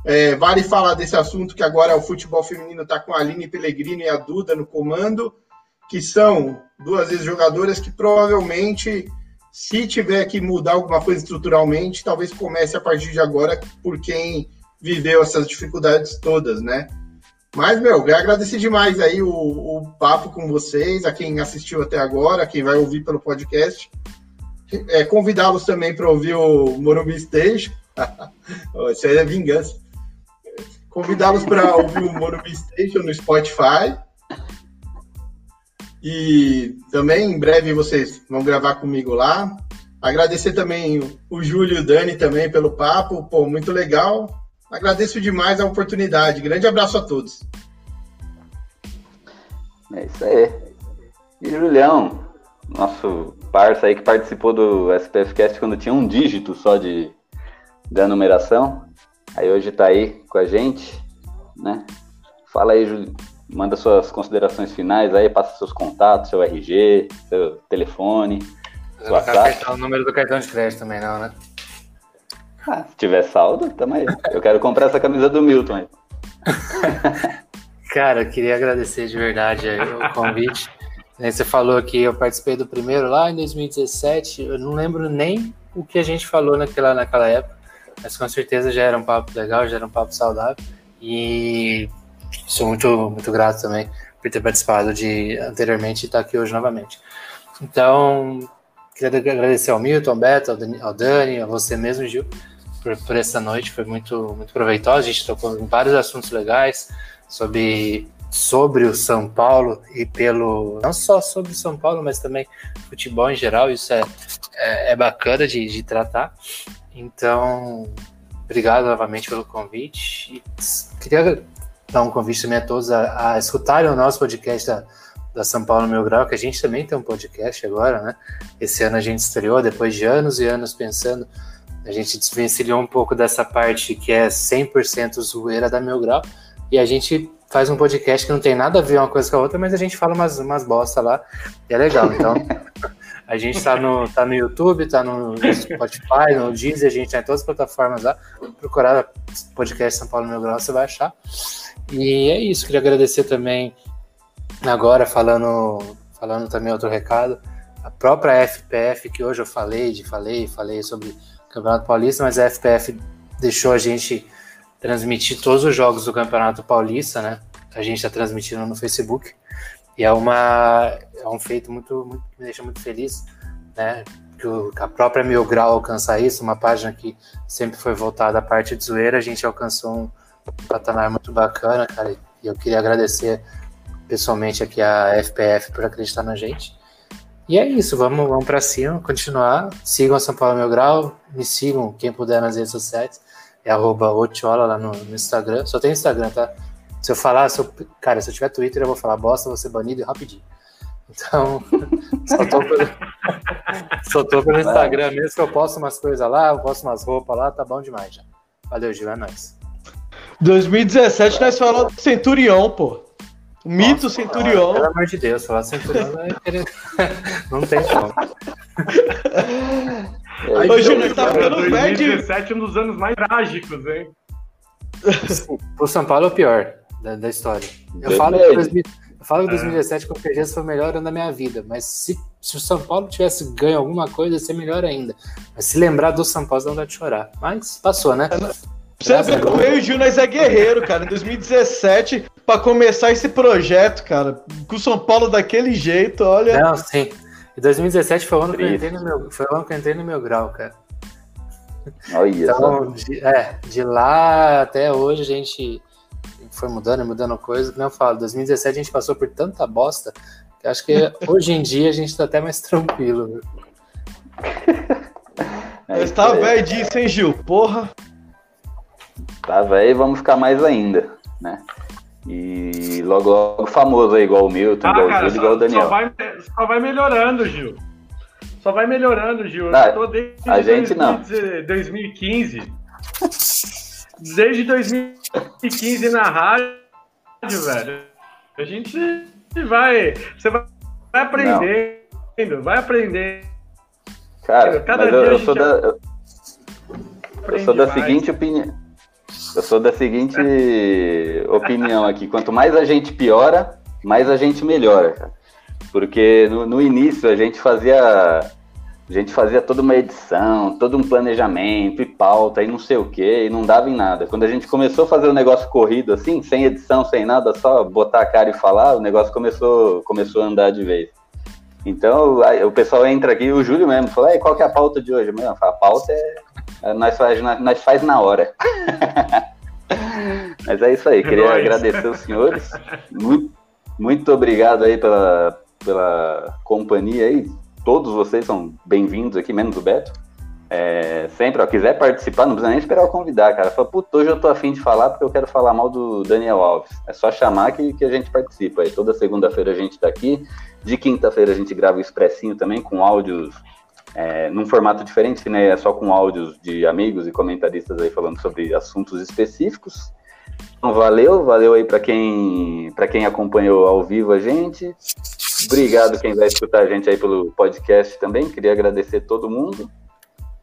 É, vale falar desse assunto que agora o futebol feminino está com a Aline Pellegrini e a Duda no comando, que são duas ex-jogadoras que provavelmente, se tiver que mudar alguma coisa estruturalmente, talvez comece a partir de agora por quem viveu essas dificuldades todas, né? Mas, meu, eu agradecer demais aí o, o papo com vocês, a quem assistiu até agora, a quem vai ouvir pelo podcast. É, Convidá-los também para ouvir o Morumbi Station. Isso aí é vingança. Convidá-los para ouvir o Morumbi Station no Spotify. E também em breve vocês vão gravar comigo lá. Agradecer também o Júlio e o Dani também pelo papo. Pô, muito legal. Agradeço demais a oportunidade. Grande abraço a todos. É isso aí. E Julião, nosso parça aí que participou do SPF Cast quando tinha um dígito só de da numeração. Aí hoje está aí com a gente, né? Fala aí. Manda suas considerações finais aí, passa seus contatos, seu RG, seu telefone. Você não quer o número do cartão de crédito também, não, né? Ah, se tiver saldo, tamo aí. Eu quero comprar essa camisa do Milton aí. Cara, eu queria agradecer de verdade o convite. Você falou que eu participei do primeiro lá em 2017. Eu não lembro nem o que a gente falou naquela, naquela época. Mas com certeza já era um papo legal, já era um papo saudável. E sou muito, muito grato também por ter participado de anteriormente e estar aqui hoje novamente. Então, queria agradecer ao Milton, ao Beto, ao Dani, a você mesmo, Gil, por, por essa noite. Foi muito, muito proveitosa. A gente tocou em vários assuntos legais sobre sobre o São Paulo e pelo não só sobre o São Paulo, mas também futebol em geral. Isso é, é, é bacana de, de tratar. Então, obrigado novamente pelo convite. E queria dar um convite também a todos a, a escutarem o nosso podcast da, da São Paulo Meu Grau, que a gente também tem um podcast agora, né? Esse ano a gente estreou, depois de anos e anos pensando, a gente desvencilhou um pouco dessa parte que é 100% zoeira da Meu Grau, e a gente faz um podcast que não tem nada a ver uma coisa com a outra, mas a gente fala umas, umas bosta lá, e é legal. Então, a gente tá no, tá no YouTube, tá no Spotify, no Deezer, a gente tá em todas as plataformas lá. Procurar podcast São Paulo Meu Grau, você vai achar. E é isso, queria agradecer também agora falando falando também outro recado, a própria FPF que hoje eu falei, de falei, falei sobre o Campeonato Paulista, mas a FPF deixou a gente transmitir todos os jogos do Campeonato Paulista, né? A gente está transmitindo no Facebook. E é uma é um feito muito, muito que me deixa muito feliz, né? Que, o, que a própria Mil Grau alcançar isso, uma página que sempre foi voltada à parte de zoeira, a gente alcançou um patamar muito bacana, cara. E eu queria agradecer pessoalmente aqui a FPF por acreditar na gente. E é isso, vamos, vamos para cima, continuar. Sigam a São Paulo Meu Grau, me sigam, quem puder, nas redes sociais. É arroba Otiola lá no, no, Instagram. Só tem Instagram, tá? Se eu falar, se eu, cara, se eu tiver Twitter, eu vou falar bosta, vou ser banido rapidinho. Então, só tô pelo, só tô pelo Instagram mesmo, que eu posto umas coisas lá, eu posto umas roupas lá, tá bom demais já. Valeu, Gil, é nóis. 2017 nós falamos do Centurião, pô. O mito Nossa, Centurião. Pelo amor de Deus, falar Centurião é querer... não tem como. Aí, Hoje nós tá ficando 2017 é um dos anos mais trágicos, hein? o São Paulo é o pior da, da história. Eu falo, que 2000, eu falo que 2017 com certeza foi o melhor ano da minha vida, mas se, se o São Paulo tivesse ganho alguma coisa, ia ser melhor ainda. Mas se lembrar do São Paulo, não dá de chorar. Mas passou, né? Você vê como eu e o Gil, nós é guerreiro, cara. Em 2017, para começar esse projeto, cara, com o São Paulo daquele jeito, olha. Não, sim. E 2017 foi o ano que eu entrei no meu, foi o ano que eu entrei no meu grau, cara. Olha então, de, é, de lá até hoje a gente foi mudando mudando coisa. Como eu falo, 2017 a gente passou por tanta bosta que acho que hoje em dia a gente tá até mais tranquilo. É Mas tá velho disso, hein, Gil? Porra. Tá velho, vamos ficar mais ainda, né? E logo, logo famoso aí, igual o Milton, ah, igual cara, o Gil, igual o Daniel. Só vai, só vai melhorando, Gil. Só vai melhorando, Gil. Ah, Eu desde a gente 2015, não. 2015. Desde 2015 na rádio, velho. A gente vai. Você vai aprendendo, não. vai aprendendo. Cara, Cada mas eu, eu sou da. Eu, eu sou da seguinte opinião eu sou da seguinte opinião aqui: quanto mais a gente piora, mais a gente melhora, cara. Porque no, no início a gente fazia a gente fazia toda uma edição, todo um planejamento e pauta e não sei o que, e não dava em nada. Quando a gente começou a fazer o um negócio corrido assim, sem edição, sem nada, só botar a cara e falar, o negócio começou, começou a andar de vez. Então aí, o pessoal entra aqui, o Júlio mesmo, fala, qual que é a pauta de hoje? Meu, a pauta é é, nós faz, nós faz na hora. Mas é isso aí, queria é agradecer os senhores. Muito, muito obrigado aí pela, pela companhia aí. Todos vocês são bem-vindos aqui, menos o Beto. É, sempre, ó, quiser participar, não precisa nem esperar eu convidar, cara. Fala, puta, hoje eu tô afim de falar porque eu quero falar mal do Daniel Alves. É só chamar que, que a gente participa. Aí toda segunda-feira a gente tá aqui. De quinta-feira a gente grava o expressinho também com áudios é, num formato diferente, né? É só com áudios de amigos e comentaristas aí falando sobre assuntos específicos. Então, valeu, valeu aí para quem para quem acompanhou ao vivo a gente. Obrigado quem vai escutar a gente aí pelo podcast também. Queria agradecer todo mundo.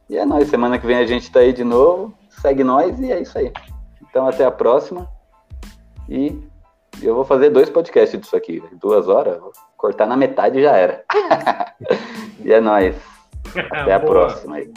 E é nóis, semana que vem a gente tá aí de novo. Segue nós e é isso aí. Então até a próxima. E eu vou fazer dois podcasts disso aqui, duas horas, vou cortar na metade já era. e é nóis. Até a próxima aí.